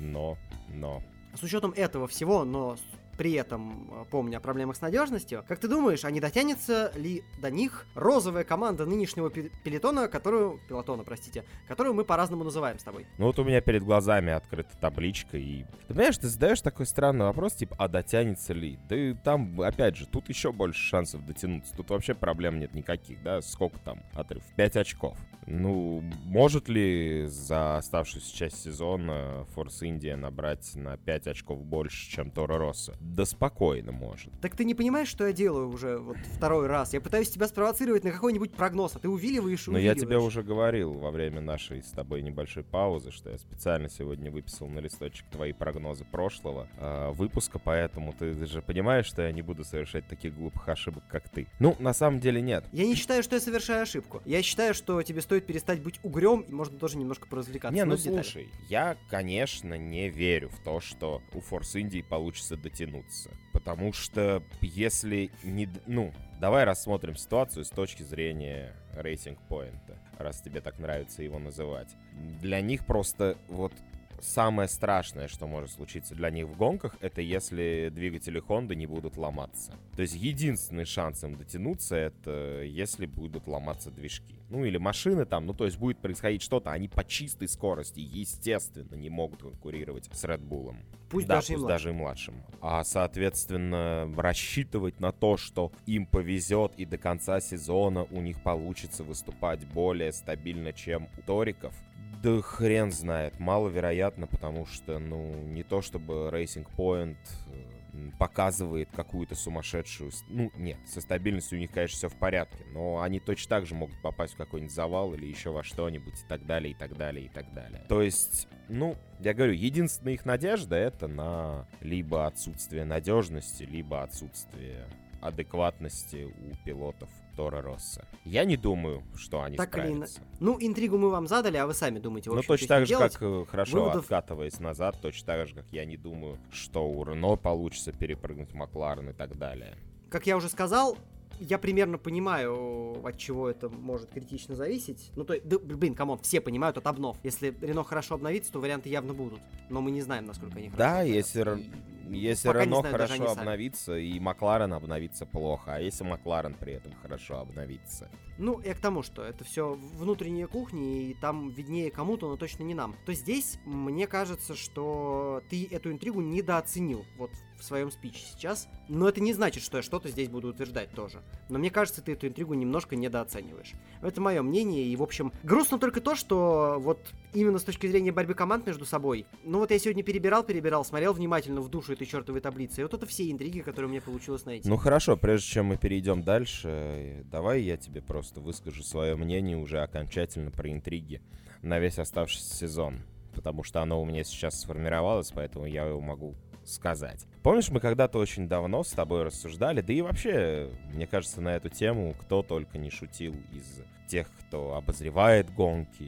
но, но. С учетом этого всего, но при этом э, помня о проблемах с надежностью. Как ты думаешь, а не дотянется ли до них розовая команда нынешнего пелотона, которую... Пилотона, простите, которую мы по-разному называем с тобой? Ну вот у меня перед глазами открыта табличка, и... Ты понимаешь, ты задаешь такой странный вопрос, типа, а дотянется ли? Да и там, опять же, тут еще больше шансов дотянуться. Тут вообще проблем нет никаких, да? Сколько там отрыв? 5 очков. Ну, может ли за оставшуюся часть сезона Форс Индия набрать на 5 очков больше, чем Тора Росса? Да спокойно может. Так ты не понимаешь, что я делаю уже вот второй раз? Я пытаюсь тебя спровоцировать на какой-нибудь прогноз, а ты увиливаешь и Но я тебе уже говорил во время нашей с тобой небольшой паузы, что я специально сегодня выписал на листочек твои прогнозы прошлого э, выпуска, поэтому ты же понимаешь, что я не буду совершать таких глупых ошибок, как ты. Ну, на самом деле нет. Я не считаю, что я совершаю ошибку. Я считаю, что тебе стоит перестать быть угрем, и можно тоже немножко поразвлекаться. Не, ну слушай, я, конечно, не верю в то, что у Форс Индии получится дотянуться. Потому что если не... Ну, давай рассмотрим ситуацию с точки зрения рейтинг-поинта, раз тебе так нравится его называть. Для них просто вот самое страшное, что может случиться для них в гонках, это если двигатели Honda не будут ломаться. То есть единственный шанс им дотянуться, это если будут ломаться движки. Ну или машины там, ну то есть будет происходить что-то, они по чистой скорости, естественно, не могут конкурировать с Red Bull. Пусть, да, даже, пусть и даже и младшим. А, соответственно, рассчитывать на то, что им повезет и до конца сезона у них получится выступать более стабильно, чем у Ториков, да хрен знает, маловероятно, потому что, ну, не то чтобы Racing Point э, показывает какую-то сумасшедшую... Ну, нет, со стабильностью у них, конечно, все в порядке, но они точно так же могут попасть в какой-нибудь завал или еще во что-нибудь и так далее, и так далее, и так далее. То есть, ну, я говорю, единственная их надежда это на либо отсутствие надежности, либо отсутствие адекватности у пилотов Тора Росса. Я не думаю, что они Так или справятся. Ну, интригу мы вам задали, а вы сами думаете, в Ну, общем, точно что так же, делать. как э, хорошо Выводов- откатываясь назад, точно так же, как я не думаю, что у Рено получится перепрыгнуть Макларен и так далее. Как я уже сказал, я примерно понимаю, от чего это может критично зависеть. Ну, то есть, да, блин, come on, все понимают от обнов. Если Рено хорошо обновится, то варианты явно будут. Но мы не знаем, насколько они Да, хорошо если обновятся. Р- И Если пока Рено знаю хорошо обновится, и Макларен обновится плохо, а если Макларен при этом хорошо обновится? Ну, я к тому, что это все внутренние кухни, и там виднее кому-то, но точно не нам. То здесь, мне кажется, что ты эту интригу недооценил вот в своем спиче сейчас. Но это не значит, что я что-то здесь буду утверждать тоже. Но мне кажется, ты эту интригу немножко недооцениваешь. Это мое мнение, и, в общем, грустно только то, что вот именно с точки зрения борьбы команд между собой, ну вот я сегодня перебирал, перебирал, смотрел внимательно в душу этой чертовой таблицы, и вот это все интриги, которые мне получилось найти. Ну хорошо, прежде чем мы перейдем дальше, давай я тебе просто выскажу свое мнение уже окончательно про интриги на весь оставшийся сезон. Потому что оно у меня сейчас сформировалось, поэтому я его могу сказать. Помнишь, мы когда-то очень давно с тобой рассуждали, да и вообще, мне кажется, на эту тему кто только не шутил из тех, кто обозревает гонки,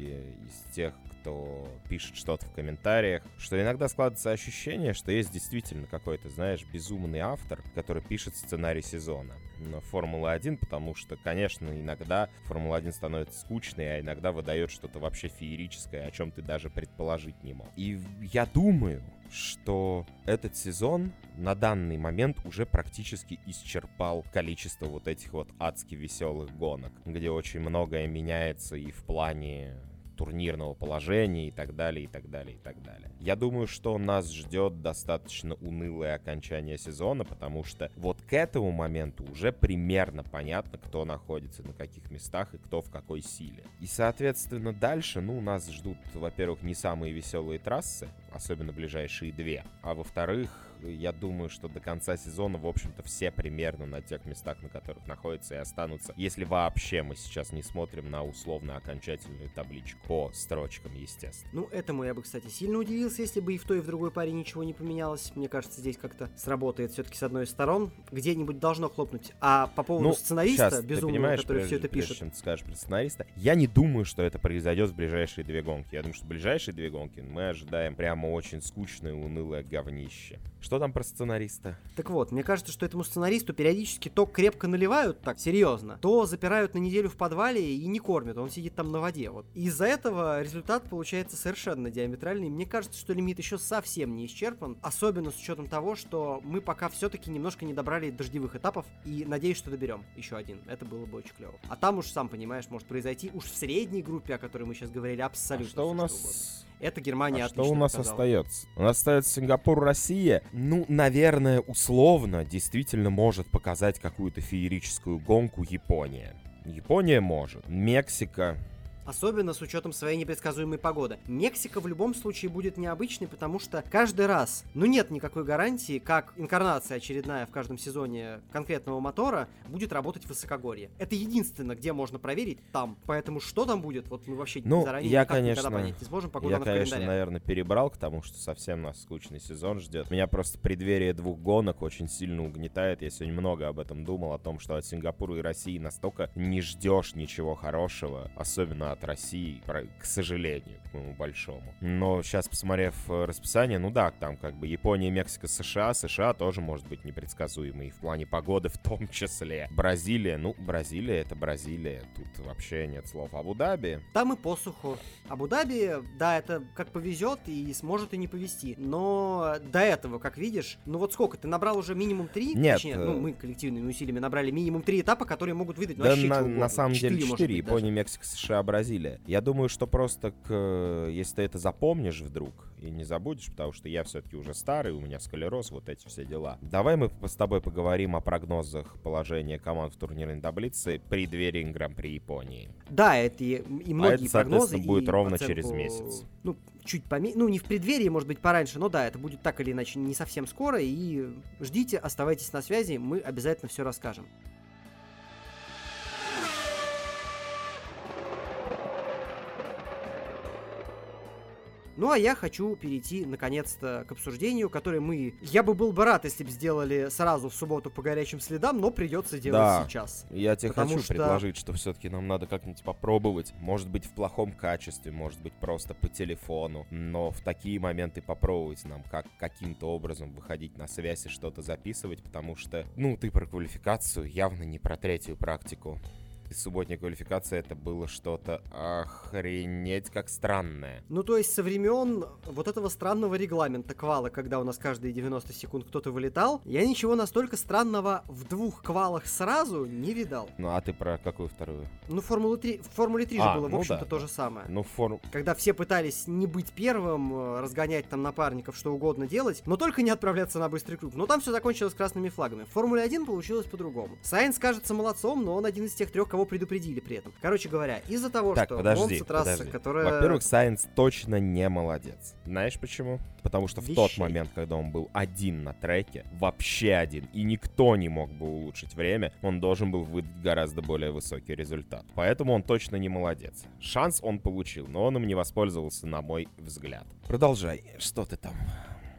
из тех, кто пишет что-то в комментариях, что иногда складывается ощущение, что есть действительно какой-то, знаешь, безумный автор, который пишет сценарий сезона. Но Формула-1, потому что, конечно, иногда Формула-1 становится скучной, а иногда выдает что-то вообще феерическое, о чем ты даже предположить не мог. И я думаю, что этот сезон на данный момент уже практически исчерпал количество вот этих вот адски веселых гонок, где очень многое меняется и в плане турнирного положения и так далее, и так далее, и так далее. Я думаю, что нас ждет достаточно унылое окончание сезона, потому что вот к этому моменту уже примерно понятно, кто находится на каких местах и кто в какой силе. И, соответственно, дальше, ну, нас ждут, во-первых, не самые веселые трассы, особенно ближайшие две, а во-вторых, я думаю, что до конца сезона, в общем-то, все примерно на тех местах, на которых находятся и останутся. Если вообще мы сейчас не смотрим на условно окончательную табличку по строчкам, естественно. Ну, этому я бы, кстати, сильно удивился, если бы и в той, и в другой паре ничего не поменялось. Мне кажется, здесь как-то сработает все-таки с одной из сторон. Где-нибудь должно хлопнуть. А по поводу сценариста, Ну, ты безумного, понимаешь, который прежде- все это прежде пишет. чем ты скажешь про сценариста, я не думаю, что это произойдет в ближайшие две гонки. Я думаю, что в ближайшие две гонки мы ожидаем прямо очень скучное, унылое говнище. Что там про сценариста? Так вот, мне кажется, что этому сценаристу периодически то крепко наливают, так, серьезно, то запирают на неделю в подвале и не кормят, он сидит там на воде, вот. Из-за этого результат получается совершенно диаметральный. Мне кажется, что лимит еще совсем не исчерпан, особенно с учетом того, что мы пока все-таки немножко не добрали дождевых этапов, и надеюсь, что доберем еще один. Это было бы очень клево. А там уж, сам понимаешь, может произойти уж в средней группе, о которой мы сейчас говорили, А абсолютно что у нас... угодно. Это Германия А что отлично у нас показала. остается? У нас остается Сингапур, Россия. Ну, наверное, условно действительно может показать какую-то феерическую гонку Япония. Япония может. Мексика. Особенно с учетом своей непредсказуемой погоды. Мексика в любом случае будет необычной, потому что каждый раз, ну нет никакой гарантии, как инкарнация очередная в каждом сезоне конкретного мотора будет работать в высокогорье. Это единственное, где можно проверить там. Поэтому что там будет, вот мы вообще ну, заранее я, конечно, никогда понять не сможем. Погода я, конечно, наверное, перебрал к тому, что совсем нас скучный сезон ждет. Меня просто преддверие двух гонок очень сильно угнетает. Я сегодня много об этом думал, о том, что от Сингапура и России настолько не ждешь ничего хорошего, особенно от России, про- к сожалению, к моему большому. Но сейчас, посмотрев э, расписание, ну да, там как бы Япония, Мексика, США, США тоже может быть непредсказуемой в плане погоды в том числе. Бразилия, ну, Бразилия это Бразилия, тут вообще нет слов. Абу-Даби, Там и посуху. Абу-Даби, да, это как повезет и сможет и не повезти. Но до этого, как видишь, ну вот сколько, ты набрал уже минимум три? Нет, Точнее, ну э, мы коллективными усилиями набрали минимум три этапа, которые могут выдать ну, Да, на, на самом деле может 4. быть, даже. Япония, Мексика, США, Бразилия. Я думаю, что просто, к, если ты это запомнишь вдруг и не забудешь, потому что я все-таки уже старый, у меня склероз, вот эти все дела. Давай мы с тобой поговорим о прогнозах положения команд в турнирной таблице преддверии Гран-при Японии. Да, это и, и многие это, прогнозы. соответственно, будет и ровно оценку, через месяц. Ну, чуть поме... Ну, не в преддверии, может быть, пораньше, но да, это будет так или иначе не совсем скоро. И ждите, оставайтесь на связи, мы обязательно все расскажем. Ну а я хочу перейти наконец-то к обсуждению, которое мы... Я бы был бы рад, если бы сделали сразу в субботу по горячим следам, но придется делать Да. сейчас. Я тебе хочу что- предложить, что все-таки нам надо как-нибудь попробовать. Может быть, в плохом качестве, может быть, просто по телефону. Но в такие моменты попробовать нам как каким-то образом выходить на связь и что-то записывать, потому что, ну, ты про квалификацию, явно не про третью практику. И субботняя квалификация это было что-то охренеть как странное. Ну, то есть со времен вот этого странного регламента квала, когда у нас каждые 90 секунд кто-то вылетал, я ничего настолько странного в двух квалах сразу не видал. Ну, а ты про какую вторую? Ну, Формулы 3, в Формуле 3 же А, было, в ну общем-то, да, то же самое. Ну, форм... Когда все пытались не быть первым, э, разгонять там напарников, что угодно делать, но только не отправляться на быстрый круг. Но там все закончилось красными флагами. В Формуле 1 получилось по-другому. Сайенс кажется молодцом, но он один из тех трех, кого предупредили при этом. Короче говоря, из-за того, Так, что подожди, Монца трасса, подожди. которая... Во-первых, Сайенс точно не молодец. Знаешь почему? Потому что в тот Вещей. момент, когда он был один на треке, вообще один, и никто не мог бы улучшить время, он должен был выдать гораздо более высокий результат. Поэтому он точно не молодец. Шанс он получил, но он им не воспользовался, на мой взгляд. Продолжай. Что ты там?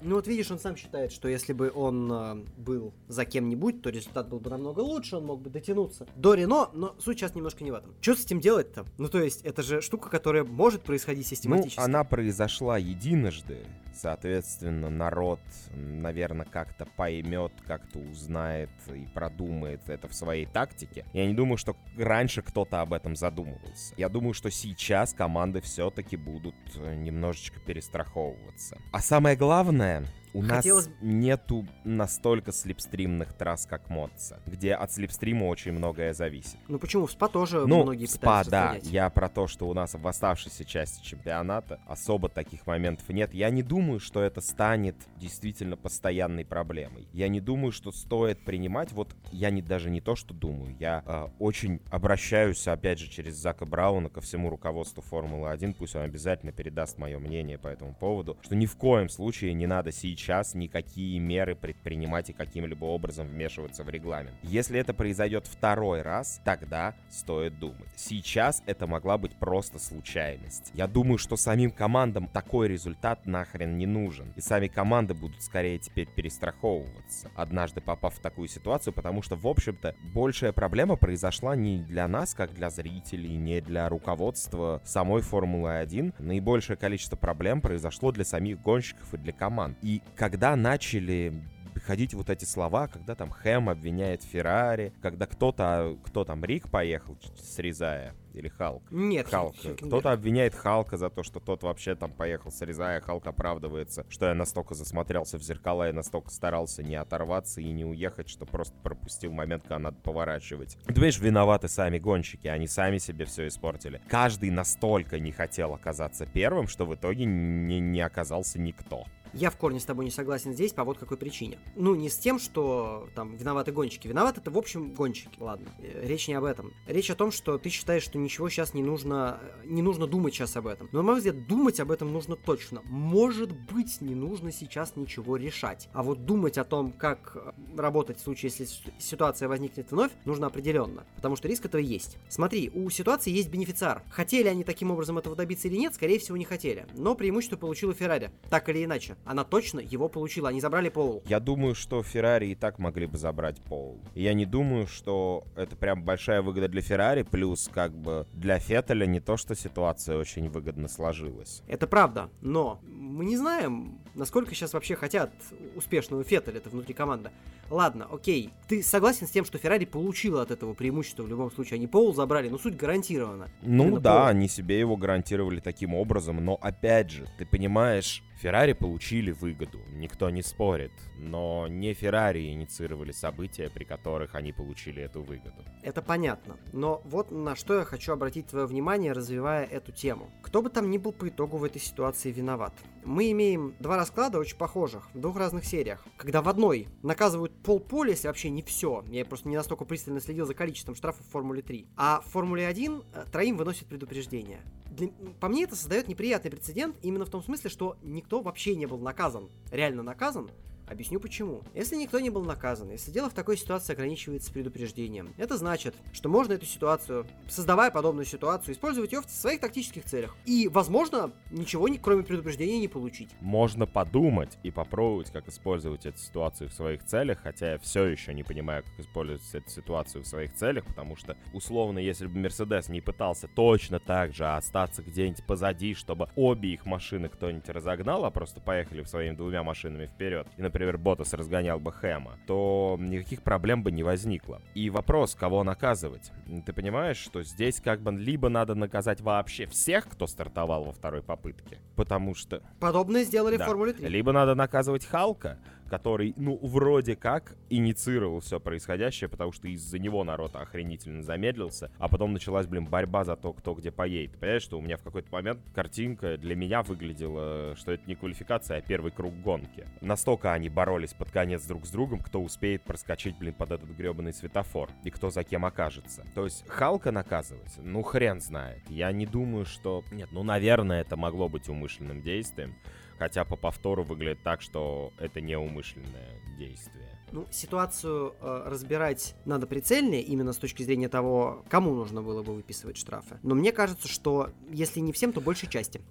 Ну вот видишь, он сам считает, что если бы он э, был за кем-нибудь, то результат был бы намного лучше, он мог бы дотянуться до Рено, но суть сейчас немножко не в этом. Что с этим делать-то? Ну то есть, это же штука, которая может происходить Ну, систематически. она произошла единожды. Соответственно, народ, наверное, как-то поймет, как-то узнает и продумает это в своей тактике. Я не думаю, что раньше кто-то об этом задумывался. Я думаю, что сейчас команды все-таки будут э, немножечко перестраховываться. А самое главное, у нас Хотелось- нету настолько слепстримных трасс, как Модца, где от слепстрима очень многое зависит. Ну почему? В СПА тоже Ну, многие в СПА, да. стрелять. Я про то, что у нас в оставшейся части чемпионата особо таких моментов нет. Я не думаю, что это станет действительно постоянной проблемой. Я не думаю, что стоит принимать. Вот я не даже не то, что думаю. Я э, очень обращаюсь, опять же, через Зака Брауна ко всему руководству Формулы-1. Пусть он обязательно передаст мое мнение по этому поводу. Что ни в коем случае не надо сейчас никакие меры предпринимать и каким-либо образом вмешиваться в регламент. Если это произойдет второй раз, тогда стоит думать. Сейчас это могла быть просто случайность. Я думаю, что самим командам такой результат нахрен не нужен. И сами команды будут скорее теперь перестраховываться, однажды попав в такую ситуацию, потому что, в общем-то, большая проблема произошла не для нас, как для зрителей, не для руководства самой Формулы-1. Наибольшее количество проблем произошло для самих гонщиков и для команд. И когда начали ходить вот эти слова, когда там Хэм обвиняет Феррари, когда кто-то, кто там, Рик поехал, срезая, или Халк? Нет, Халк. Кто-то обвиняет Халка за то, что тот вообще там поехал срезая, Халк оправдывается, что я настолько засмотрелся в зеркала и настолько старался не оторваться и не уехать, что просто пропустил момент, когда надо поворачивать. Ты понимаешь, виноваты сами гонщики, они сами себе все испортили. Каждый настолько не хотел оказаться первым, что в итоге не, не оказался никто. Я в корне с тобой не согласен здесь по вот какой причине. Ну, не с тем, что там виноваты гонщики. Виноваты это, в общем, гонщики. Ладно, э, речь не об этом. Речь о том, что ты считаешь, что ничего сейчас не нужно, не нужно думать сейчас об этом. Но, на мой взгляд, думать об этом нужно точно. Может быть, не нужно сейчас ничего решать. А вот думать о том, как э, работать в случае, если ситуация возникнет вновь, нужно определенно. Потому что риск этого есть. Смотри, у ситуации есть бенефициар. Хотели они таким образом этого добиться или нет, скорее всего, не хотели. Но преимущество получила Феррари. Так или иначе. Она точно его получила. Они забрали Пол. Я думаю, что Феррари и так могли бы забрать Пол. Я не думаю, что это прям большая выгода для Феррари, плюс как бы для Феттеля не то, что ситуация очень выгодно сложилась. Это правда, но мы не знаем, насколько сейчас вообще хотят успешного Феттеля это внутри команды. Ладно, окей, ты согласен с тем, что Феррари получила от этого преимущество в любом случае? Они Пол забрали, но суть гарантирована. Ну Именно да, Пол. они себе его гарантировали таким образом, но опять же, ты понимаешь, Феррари получили выгоду, никто не спорит, но не Феррари инициировали события, при которых они получили эту выгоду. Это понятно, но вот на что я хочу обратить твое внимание, развивая эту тему. Кто бы там ни был по итогу в этой ситуации виноват. Мы имеем два расклада очень похожих в двух разных сериях. Когда в одной наказывают полполя, если вообще не все, я просто не настолько пристально следил за количеством штрафов в Формуле 3, а в Формуле 1 э, троим выносят предупреждение. Для, по мне это создает неприятный прецедент именно в том смысле, что никто вообще не был наказан, реально наказан, Объясню почему. Если никто не был наказан, если дело в такой ситуации ограничивается предупреждением, это значит, что можно эту ситуацию, создавая подобную ситуацию, использовать ее в своих тактических целях. И, возможно, ничего кроме предупреждения не получить. Можно подумать и попробовать, как использовать эту ситуацию в своих целях, хотя я все еще не понимаю, как использовать эту ситуацию в своих целях, потому что, условно, если бы Мерседес не пытался точно так же остаться где-нибудь позади, чтобы обе их машины кто-нибудь разогнал, а просто поехали своими двумя машинами вперед, и, например, например, Ботас разгонял бы Хэма, то никаких проблем бы не возникло. И вопрос, кого наказывать? Ты понимаешь, что здесь как бы либо надо наказать вообще всех, кто стартовал во второй попытке, потому что... Подобное сделали да. в Формуле 3. Либо надо наказывать Халка, который, ну, вроде как инициировал все происходящее, потому что из-за него народ охренительно замедлился, а потом началась, блин, борьба за то, кто где поедет. Понимаешь, что у меня в какой-то момент картинка для меня выглядела, что это не квалификация, а первый круг гонки. Настолько они боролись под конец друг с другом, кто успеет проскочить, блин, под этот гребаный светофор, и кто за кем окажется. То есть Халка наказывать? Ну, хрен знает. Я не думаю, что... Нет, ну, наверное, это могло быть умышленным действием. Хотя по повтору выглядит так, что это неумышленное действие. Ну, ситуацию э, разбирать надо прицельнее, именно с точки зрения того, кому нужно было бы выписывать штрафы. Но мне кажется, что если не всем, то большей части.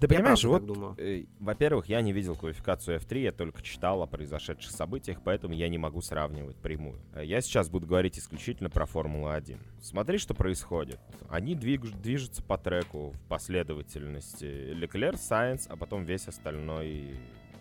Ты понимаешь, вот. Э, во-первых, я не видел квалификацию F3, я только читал о произошедших событиях, поэтому я не могу сравнивать прямую. Я сейчас буду говорить исключительно про Формулу-1. Смотри, что происходит. Они двиг- движутся по треку в последовательности Леклер, Сайенс, а потом весь остальной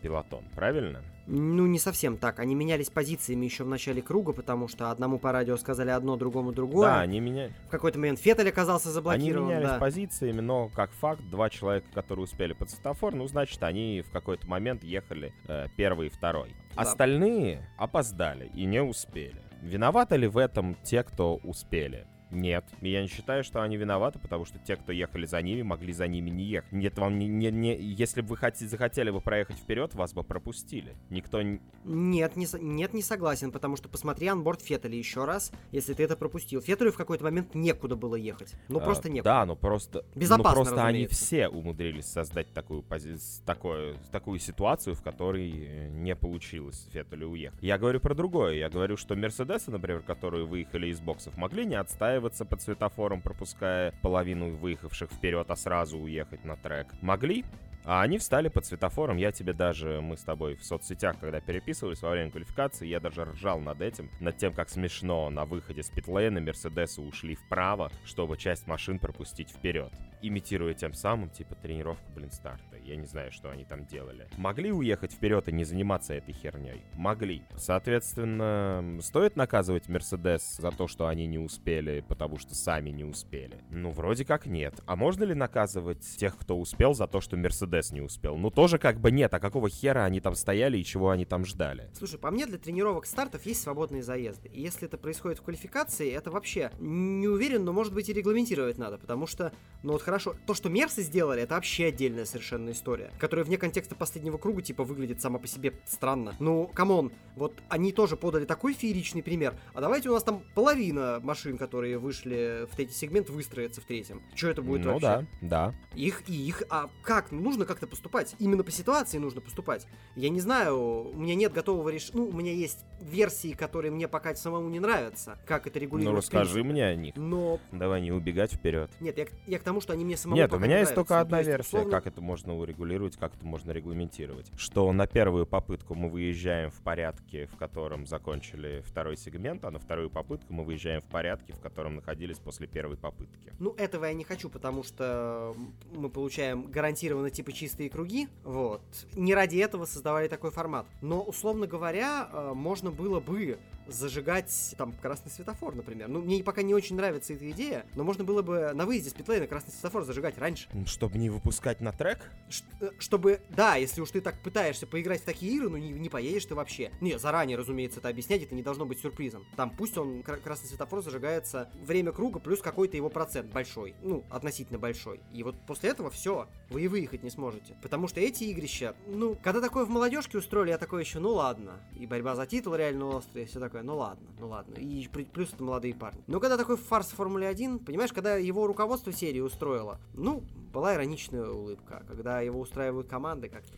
пилотон, правильно? Ну, не совсем так. Они менялись позициями еще в начале круга, потому что одному по радио сказали одно, другому другое. Да, они меняли. В какой-то момент Феттель оказался заблокирован. Они менялись да. позициями, но как факт, два человека, которые успели под светофор, ну, значит, они в какой-то момент ехали э, первый и второй. Да. Остальные опоздали и не успели. Виноваты ли в этом те, кто успели? Нет, я не считаю, что они виноваты, потому что те, кто ехали за ними, могли за ними не ехать. Нет, вам не, не, не если бы вы хотите, захотели бы проехать вперед, вас бы пропустили. Никто не... Нет, не, нет, не согласен, потому что посмотри анборд Феттеля еще раз, если ты это пропустил. Феттелю в какой-то момент некуда было ехать. Ну, а, просто некуда. Да, ну просто... Безопасно, ну, просто разумеется. они все умудрились создать такую, пози... такую, такую ситуацию, в которой э, не получилось Феттелю уехать. Я говорю про другое. Я говорю, что Мерседесы, например, которые выехали из боксов, могли не отстаивать отстаиваться под светофором, пропуская половину выехавших вперед, а сразу уехать на трек. Могли, а они встали под светофором. Я тебе даже, мы с тобой в соцсетях, когда переписывались во время квалификации, я даже ржал над этим, над тем, как смешно на выходе с питлейна Мерседесы ушли вправо, чтобы часть машин пропустить вперед. Имитируя тем самым, типа, тренировку, блин, старта. Я не знаю, что они там делали. Могли уехать вперед и не заниматься этой херней? Могли. Соответственно, стоит наказывать Мерседес за то, что они не успели, потому что сами не успели? Ну, вроде как нет. А можно ли наказывать тех, кто успел, за то, что Мерседес не успел? Ну, тоже как бы нет. А какого хера они там стояли и чего они там ждали? Слушай, по мне для тренировок стартов есть свободные заезды. И если это происходит в квалификации, это вообще не уверен, но может быть и регламентировать надо, потому что, ну вот хорошо хорошо. То, что Мерсы сделали, это вообще отдельная совершенно история, которая вне контекста последнего круга, типа, выглядит сама по себе странно. Ну, come on, вот они тоже подали такой фееричный пример, а давайте у нас там половина машин, которые вышли в третий сегмент, выстроятся в третьем. Что это будет ну, вообще? да, да. Их и их, а как? Ну, нужно как-то поступать. Именно по ситуации нужно поступать. Я не знаю, у меня нет готового решения. Ну, у меня есть версии, которые мне пока самому не нравятся, как это регулируется. Ну, расскажи мне о них. Но... Давай не убегать вперед. Нет, я, я к тому, что они мне самому Нет, у меня есть только. Ну, одна то есть, версия, условно, как это можно урегулировать, как это можно регламентировать. Что на первую попытку мы выезжаем в порядке, в котором закончили второй сегмент, а на вторую попытку мы выезжаем в порядке, в котором находились после первой попытки. Ну, этого я не хочу, потому что мы получаем гарантированно типа чистые круги. Вот. Не ради этого создавали такой формат. Но, условно говоря, э, можно было бы зажигать там красный светофор, например. Ну, мне пока не очень нравится эта идея, но можно было бы на выезде с питлейна красный светофор зажигать раньше. Чтобы не выпускать на трек? Ш- э, чтобы, да, если уж ты так пытаешься поиграть в такие игры, ну не, не поедешь ты вообще. Не, заранее, разумеется, это объяснять, это не должно быть сюрпризом. Там пусть он, кра- красный светофор зажигается время круга плюс какой-то его процент большой. Ну, относительно большой. И вот после этого все, вы и выехать не сможете. Потому что эти игрища, ну, когда такое в молодежке устроили, я такой еще, ну ладно. И борьба за титул реально острая, и все такое, ну ладно, ну ладно. И плюс это молодые парни. Но когда такой фарс в Формуле 1, понимаешь, когда его руководство серии устроило, ну, была ироничная улыбка. Когда его устраивают команды, как-то...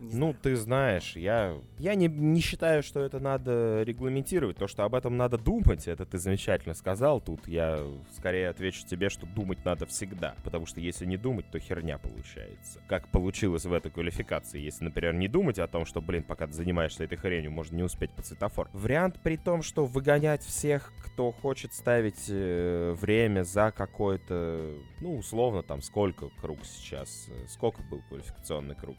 не Ну, знаю. ты знаешь, я, я не, не считаю, что это надо регламентировать. То, что об этом надо думать, это ты замечательно сказал. Тут я скорее отвечу тебе, что думать надо всегда. Потому что если не думать, то херня получается. Как получилось в этой квалификации. Если, например, не думать о том, что, блин, пока ты занимаешься этой хренью, можно не успеть по светофор. Вариант при том, что выгонять всех, кто хочет ставить э, время за какой-то, ну, условно, там, сколько круг сейчас? Э, Сколько был квалификационный круг?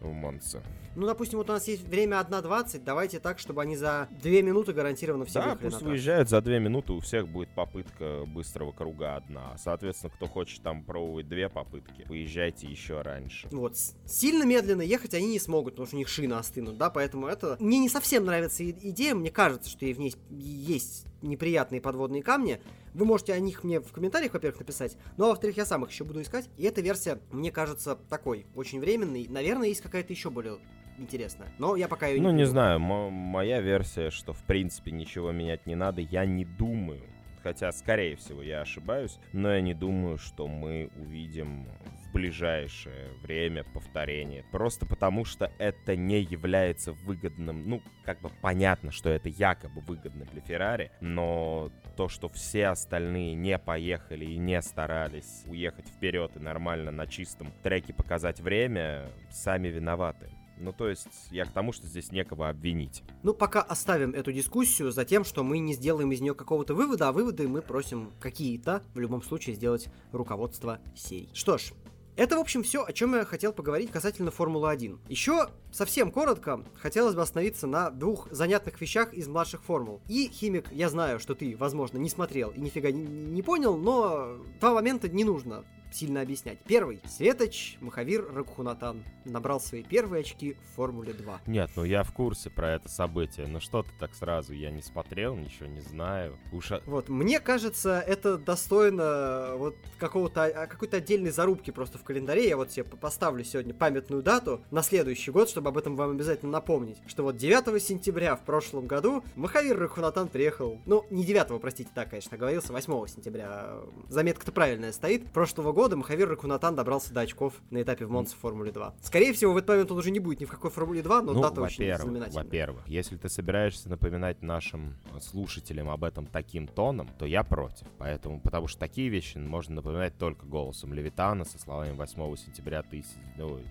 В Монце. Ну, допустим, вот у нас есть время 1.20, давайте так, чтобы они за 2 минуты гарантированно все Да, пусть выезжают за две минуты, у всех будет попытка быстрого круга одна. Соответственно, кто хочет там пробовать две попытки, поезжайте еще раньше. Вот, сильно медленно ехать они не смогут, потому что у них шины остынут, да, поэтому это... Мне не совсем нравится идея, мне кажется, что и в ней есть неприятные подводные камни. Вы можете о них мне в комментариях, во-первых, написать, ну, а во-вторых, я сам их еще буду искать. И эта версия, мне кажется, такой, очень временной. Наверное, есть какая-то еще более интересная. Но я пока ее Ну, не придумал. знаю, мо- моя версия, что в принципе ничего менять не надо, я не думаю. Хотя, скорее всего, я ошибаюсь, но я не думаю, что мы увидим в ближайшее время повторение. Просто потому, что это не является выгодным. Ну, как бы понятно, что это якобы выгодно для Феррари, но то, что все остальные не поехали и не старались уехать вперед и нормально на чистом треке показать время, сами виноваты. Ну, то есть, я к тому, что здесь некого обвинить. Ну, пока оставим эту дискуссию за тем, что мы не сделаем из нее какого-то вывода, а выводы мы просим какие-то, в любом случае, сделать руководство серий. Что ж, это, в общем, все, о чем я хотел поговорить касательно Формулы-1. Еще совсем коротко хотелось бы остановиться на двух занятных вещах из младших формул. И, Химик, я знаю, что ты, возможно, не смотрел и нифига не, не понял, но два момента не нужно сильно объяснять. Первый. Светоч Махавир Ракхунатан набрал свои первые очки в Формуле 2. Нет, ну я в курсе про это событие. Но что ты так сразу? Я не смотрел, ничего не знаю. Уж... а- Вот, мне кажется, это достойно вот какого-то, а, какой-то отдельной зарубки просто в календаре. Я вот себе по- поставлю сегодня памятную дату на следующий год, чтобы об этом вам обязательно напомнить. Что вот 9 сентября в прошлом году Махавир Рахунатан приехал, ну, не 9, простите, так, конечно, оговорился, 8 сентября. Заметка-то правильная стоит. Прошлого года Махавир Ракунатан добрался до очков на этапе в Монце в Формуле 2. Скорее всего, в этот момент он уже не будет ни в какой Формуле 2, но ну, дата очень знаменательная. во-первых, если ты собираешься напоминать нашим слушателям об этом таким тоном, то я против. Поэтому, потому что такие вещи можно напоминать только голосом Левитана со словами 8 сентября, тысяч... ой,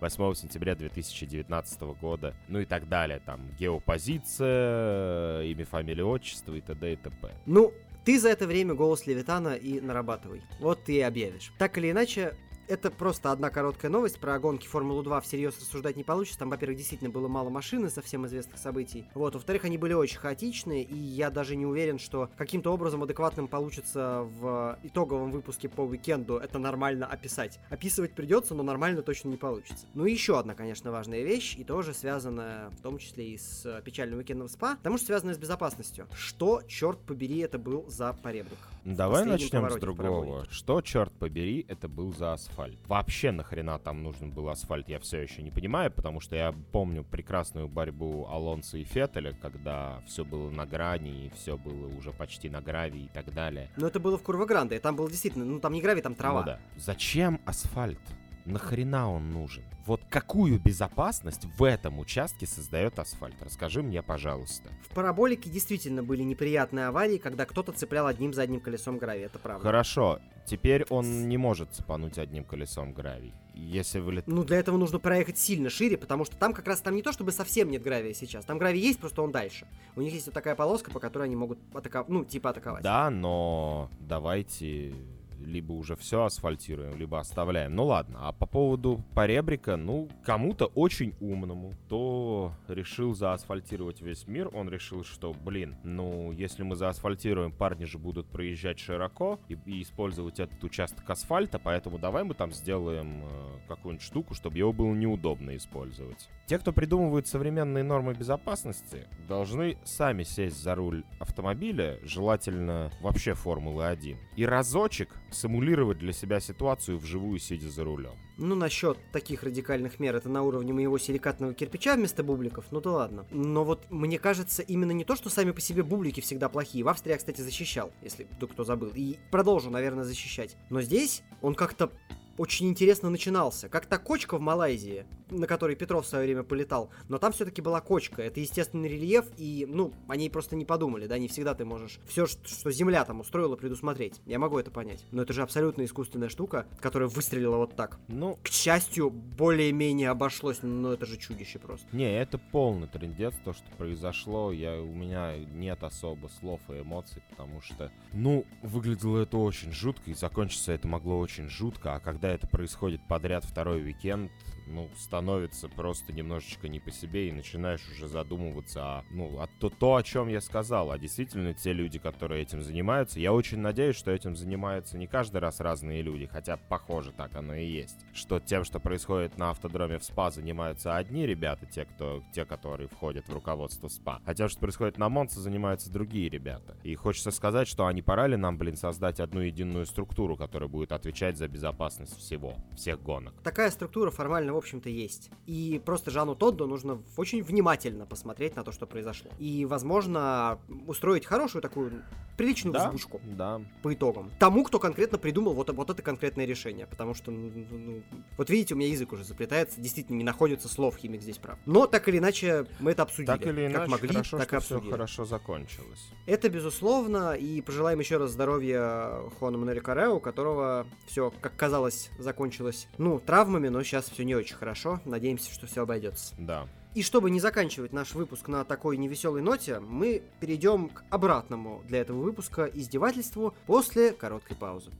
8 сентября 2019 года, ну и так далее. Там геопозиция, имя, фамилия, отчество и т.д. и т.п. Ну, ты за это время голос Левитана и нарабатывай. Вот ты и объявишь. Так или иначе, это просто одна короткая новость про гонки Формулу-2 всерьез рассуждать не получится. Там, во-первых, действительно было мало машин из совсем известных событий. Вот, во-вторых, они были очень хаотичные, и я даже не уверен, что каким-то образом адекватным получится в итоговом выпуске по уикенду это нормально описать. Описывать придется, но нормально точно не получится. Ну и еще одна, конечно, важная вещь, и тоже связанная в том числе и с печальным уикендом СПА, потому что связанная с безопасностью. Что, черт побери, это был за поребрик? Давай начнем с другого. Что, черт побери, это был за асфальт? Вообще нахрена там нужен был асфальт, я все еще не понимаю, потому что я помню прекрасную борьбу Алонса и Феттеля, когда все было на грани, и все было уже почти на гравии и так далее. Но это было в Курва-Гранде, там было действительно, ну там не гравий, там трава. Ну да. Зачем асфальт? Нахрена он нужен? Вот какую безопасность в этом участке создает асфальт? Расскажи мне, пожалуйста. В параболике действительно были неприятные аварии, когда кто-то цеплял одним задним колесом гравий, это правда. Хорошо, теперь он не может цепануть одним колесом гравий. Если вылет... Ну, для этого нужно проехать сильно шире, потому что там как раз там не то, чтобы совсем нет гравия сейчас. Там гравий есть, просто он дальше. У них есть вот такая полоска, по которой они могут атаковать, ну, типа атаковать. Да, но давайте либо уже все асфальтируем, либо оставляем. Ну ладно, а по поводу поребрика, ну, кому-то очень умному, то решил заасфальтировать весь мир, он решил, что, блин, ну, если мы заасфальтируем, парни же будут проезжать широко и, и использовать этот участок асфальта, поэтому давай мы там сделаем э, какую-нибудь штуку, чтобы его было неудобно использовать. Те, кто придумывают современные нормы безопасности, должны сами сесть за руль автомобиля, желательно вообще Формулы-1, и разочек симулировать для себя ситуацию вживую, сидя за рулем. Ну, насчет таких радикальных мер, это на уровне моего силикатного кирпича вместо бубликов, ну да ладно. Но вот мне кажется, именно не то, что сами по себе бублики всегда плохие. В Австрии я, кстати, защищал, если кто забыл. И продолжу, наверное, защищать. Но здесь он как-то очень интересно начинался. Как та кочка в Малайзии, на которой Петров в свое время полетал, но там все-таки была кочка. Это естественный рельеф, и, ну, они просто не подумали, да, не всегда ты можешь все, что Земля там устроила, предусмотреть. Я могу это понять. Но это же абсолютно искусственная штука, которая выстрелила вот так. Ну, к счастью, более-менее обошлось, но это же чудище просто. Не, это полный трендец, то, что произошло. Я, у меня нет особо слов и эмоций, потому что, ну, выглядело это очень жутко, и закончиться это могло очень жутко, а когда когда это происходит подряд второй уикенд, ну, становится просто немножечко не по себе, и начинаешь уже задумываться о, ну, о то, то, о чем я сказал, а действительно те люди, которые этим занимаются. Я очень надеюсь, что этим занимаются не каждый раз разные люди, хотя, похоже, так оно и есть. Что тем, что происходит на автодроме в СПА, занимаются одни ребята, те, кто, те, которые входят в руководство СПА, а тем, что происходит на Монце, занимаются другие ребята. И хочется сказать, что они пора ли нам, блин, создать одну единую структуру, которая будет отвечать за безопасность всего, всех гонок. Такая структура формально в общем-то, есть. И просто Жану Тодду нужно очень внимательно посмотреть на то, что произошло. И, возможно, устроить хорошую такую приличную да, взбушку да. по итогам. Тому, кто конкретно придумал вот, вот это конкретное решение. Потому что, ну, ну, ну, вот видите, у меня язык уже заплетается, действительно не находится слов, химик здесь прав. Но так или иначе мы это обсудили. Так или иначе, как могли, хорошо, так что обсудили. все хорошо закончилось. Это безусловно, и пожелаем еще раз здоровья Хуану Мануэлю у которого все, как казалось, закончилось, ну, травмами, но сейчас все не очень хорошо. Надеемся, что все обойдется. Да. И чтобы не заканчивать наш выпуск на такой невеселой ноте, мы перейдем к обратному для этого выпуска издевательству после короткой паузы.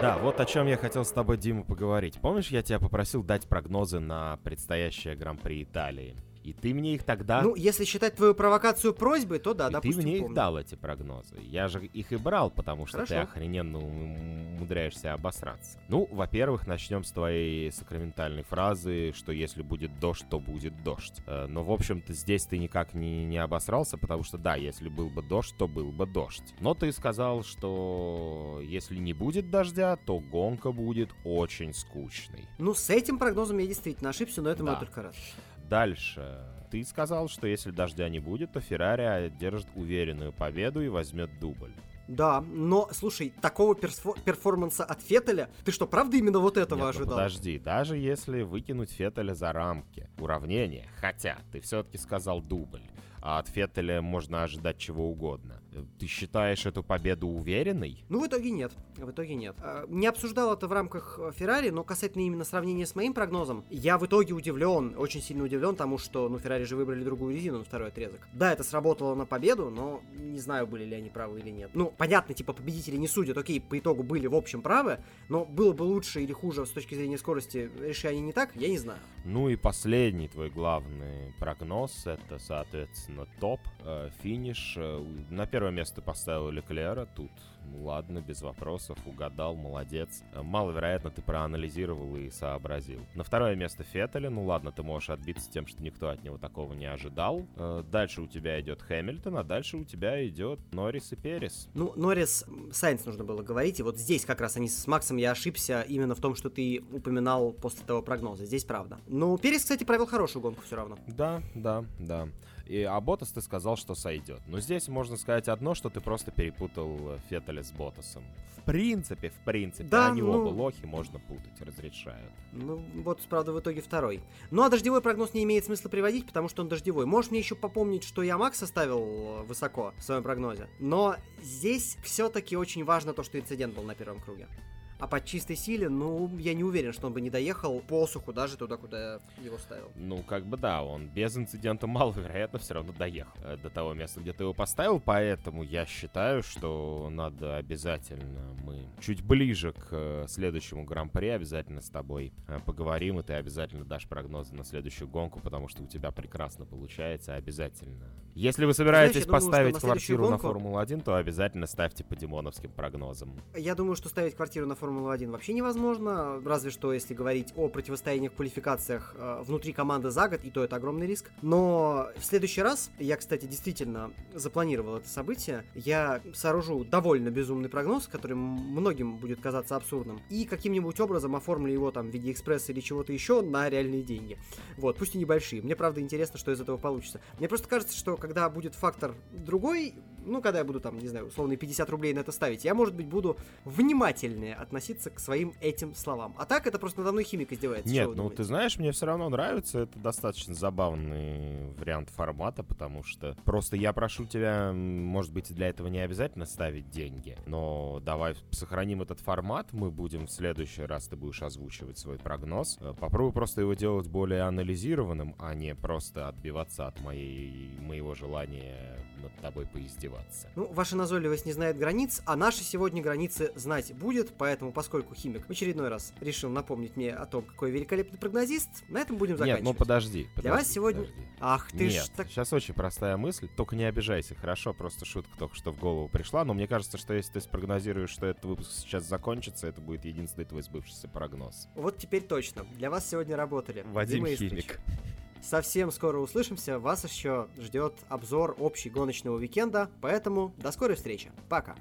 Да, вот о чем я хотел с тобой, Дима, поговорить. Помнишь, я тебя попросил дать прогнозы на предстоящее Гран-при Италии? И ты мне их тогда... Ну, если считать твою провокацию просьбой, то да, и допустим, ты мне помню. их дал, эти прогнозы. Я же их и брал, потому что Хорошо. ты охрененно умудряешься обосраться. Ну, во-первых, начнем с твоей сакраментальной фразы, что если будет дождь, то будет дождь. Э, но, в общем-то, здесь ты никак не, не обосрался, потому что, да, если был бы дождь, то был бы дождь. Но ты сказал, что если не будет дождя, то гонка будет очень скучной. Ну, с этим прогнозом я действительно ошибся, но это да. только раз. Дальше. Ты сказал, что если дождя не будет, то Феррари одержит уверенную победу и возьмет дубль. Да, но, слушай, такого перформанса от Феттеля, ты что, правда именно вот этого Нет, ну ожидал? Ну подожди, даже если выкинуть Феттеля за рамки уравнения, хотя ты все-таки сказал дубль, а от Феттеля можно ожидать чего угодно. Ты считаешь эту победу уверенной? Ну, в итоге нет. В итоге нет. А, не обсуждал это в рамках э, Феррари, но касательно именно сравнения с моим прогнозом, я в итоге удивлен, очень сильно удивлен тому, что, ну, Феррари же выбрали другую резину на второй отрезок. Да, это сработало на победу, но не знаю, были ли они правы или нет. Ну, понятно, типа, победители не судят, окей, по итогу были в общем правы, но было бы лучше или хуже с точки зрения скорости, решили они не так, я не знаю. Ну и последний твой главный прогноз, это, соответственно, топ, э, финиш. Э, на первое место поставил Леклера, тут ладно, без вопросов, угадал, молодец. Маловероятно, ты проанализировал и сообразил. На второе место Феттеля, ну ладно, ты можешь отбиться тем, что никто от него такого не ожидал. Э, дальше у тебя идет Хэмилтон, а дальше у тебя идет Норрис и Перес. Ну, Норрис, Сайнс нужно было говорить, и вот здесь как раз они с Максом я ошибся именно в том, что ты упоминал после того прогноза. Здесь правда. Ну, Перес, кстати, провел хорошую гонку все равно. Да, да, да. И а Ботас ты сказал, что сойдет. Но здесь можно сказать одно, что ты просто перепутал Феттеля с Ботасом. В принципе, в принципе, да, они ну... оба лохи, можно путать, разрешают. Ну, Ботас, правда, в итоге второй. Ну, а дождевой прогноз не имеет смысла приводить, потому что он дождевой. Можешь мне еще попомнить, что я Макс оставил высоко в своем прогнозе. Но здесь все-таки очень важно то, что инцидент был на первом круге. А по чистой силе, ну, я не уверен, что он бы не доехал по суху даже туда, куда его ставил. Ну, как бы да, он без инцидента маловероятно все равно доехал э, до того места, где ты его поставил, поэтому я считаю, что надо обязательно мы чуть ближе к э, следующему гран-при обязательно с тобой э, поговорим, и ты обязательно дашь прогнозы на следующую гонку, потому что у тебя прекрасно получается, обязательно. Если вы собираетесь Знаешь, поставить думаю, квартиру гонку... на Формулу-1, то обязательно ставьте по димоновским прогнозам. Я думаю, что ставить квартиру на Формулу Формулу-1 вообще невозможно, разве что если говорить о противостояниях в квалификациях э, внутри команды за год, и то это огромный риск. Но в следующий раз, я, кстати, действительно запланировал это событие, я сооружу довольно безумный прогноз, который многим будет казаться абсурдным, и каким-нибудь образом оформлю его там в виде экспресса или чего-то еще на реальные деньги. Вот, пусть и небольшие. Мне, правда, интересно, что из этого получится. Мне просто кажется, что когда будет фактор другой, ну, когда я буду там, не знаю, условно 50 рублей на это ставить, я, может быть, буду внимательнее относиться к своим этим словам. А так это просто надо мной химик издевается. Нет, ну думаете? ты знаешь, мне все равно нравится. Это достаточно забавный вариант формата, потому что просто я прошу тебя, может быть, для этого не обязательно ставить деньги, но давай сохраним этот формат, мы будем в следующий раз, ты будешь озвучивать свой прогноз. Э, попробуй просто его делать более анализированным, а не просто отбиваться от моей, моего желания над тобой поиздеваться. Ну, ваша назойливость не знает границ, а наши сегодня границы знать будет, поэтому, поскольку химик в очередной раз решил напомнить мне о том, какой великолепный прогнозист, на этом будем заканчивать. Нет, ну подожди. подожди Для вас сегодня... Подожди. Ах ты Нет, ж так... сейчас очень простая мысль, только не обижайся, хорошо, просто шутка только что в голову пришла, но мне кажется, что если ты спрогнозируешь, что этот выпуск сейчас закончится, это будет единственный твой сбывшийся прогноз. Вот теперь точно. Для вас сегодня работали. Вадим Химик. Совсем скоро услышимся. Вас еще ждет обзор общий гоночного уикенда. Поэтому до скорой встречи. Пока.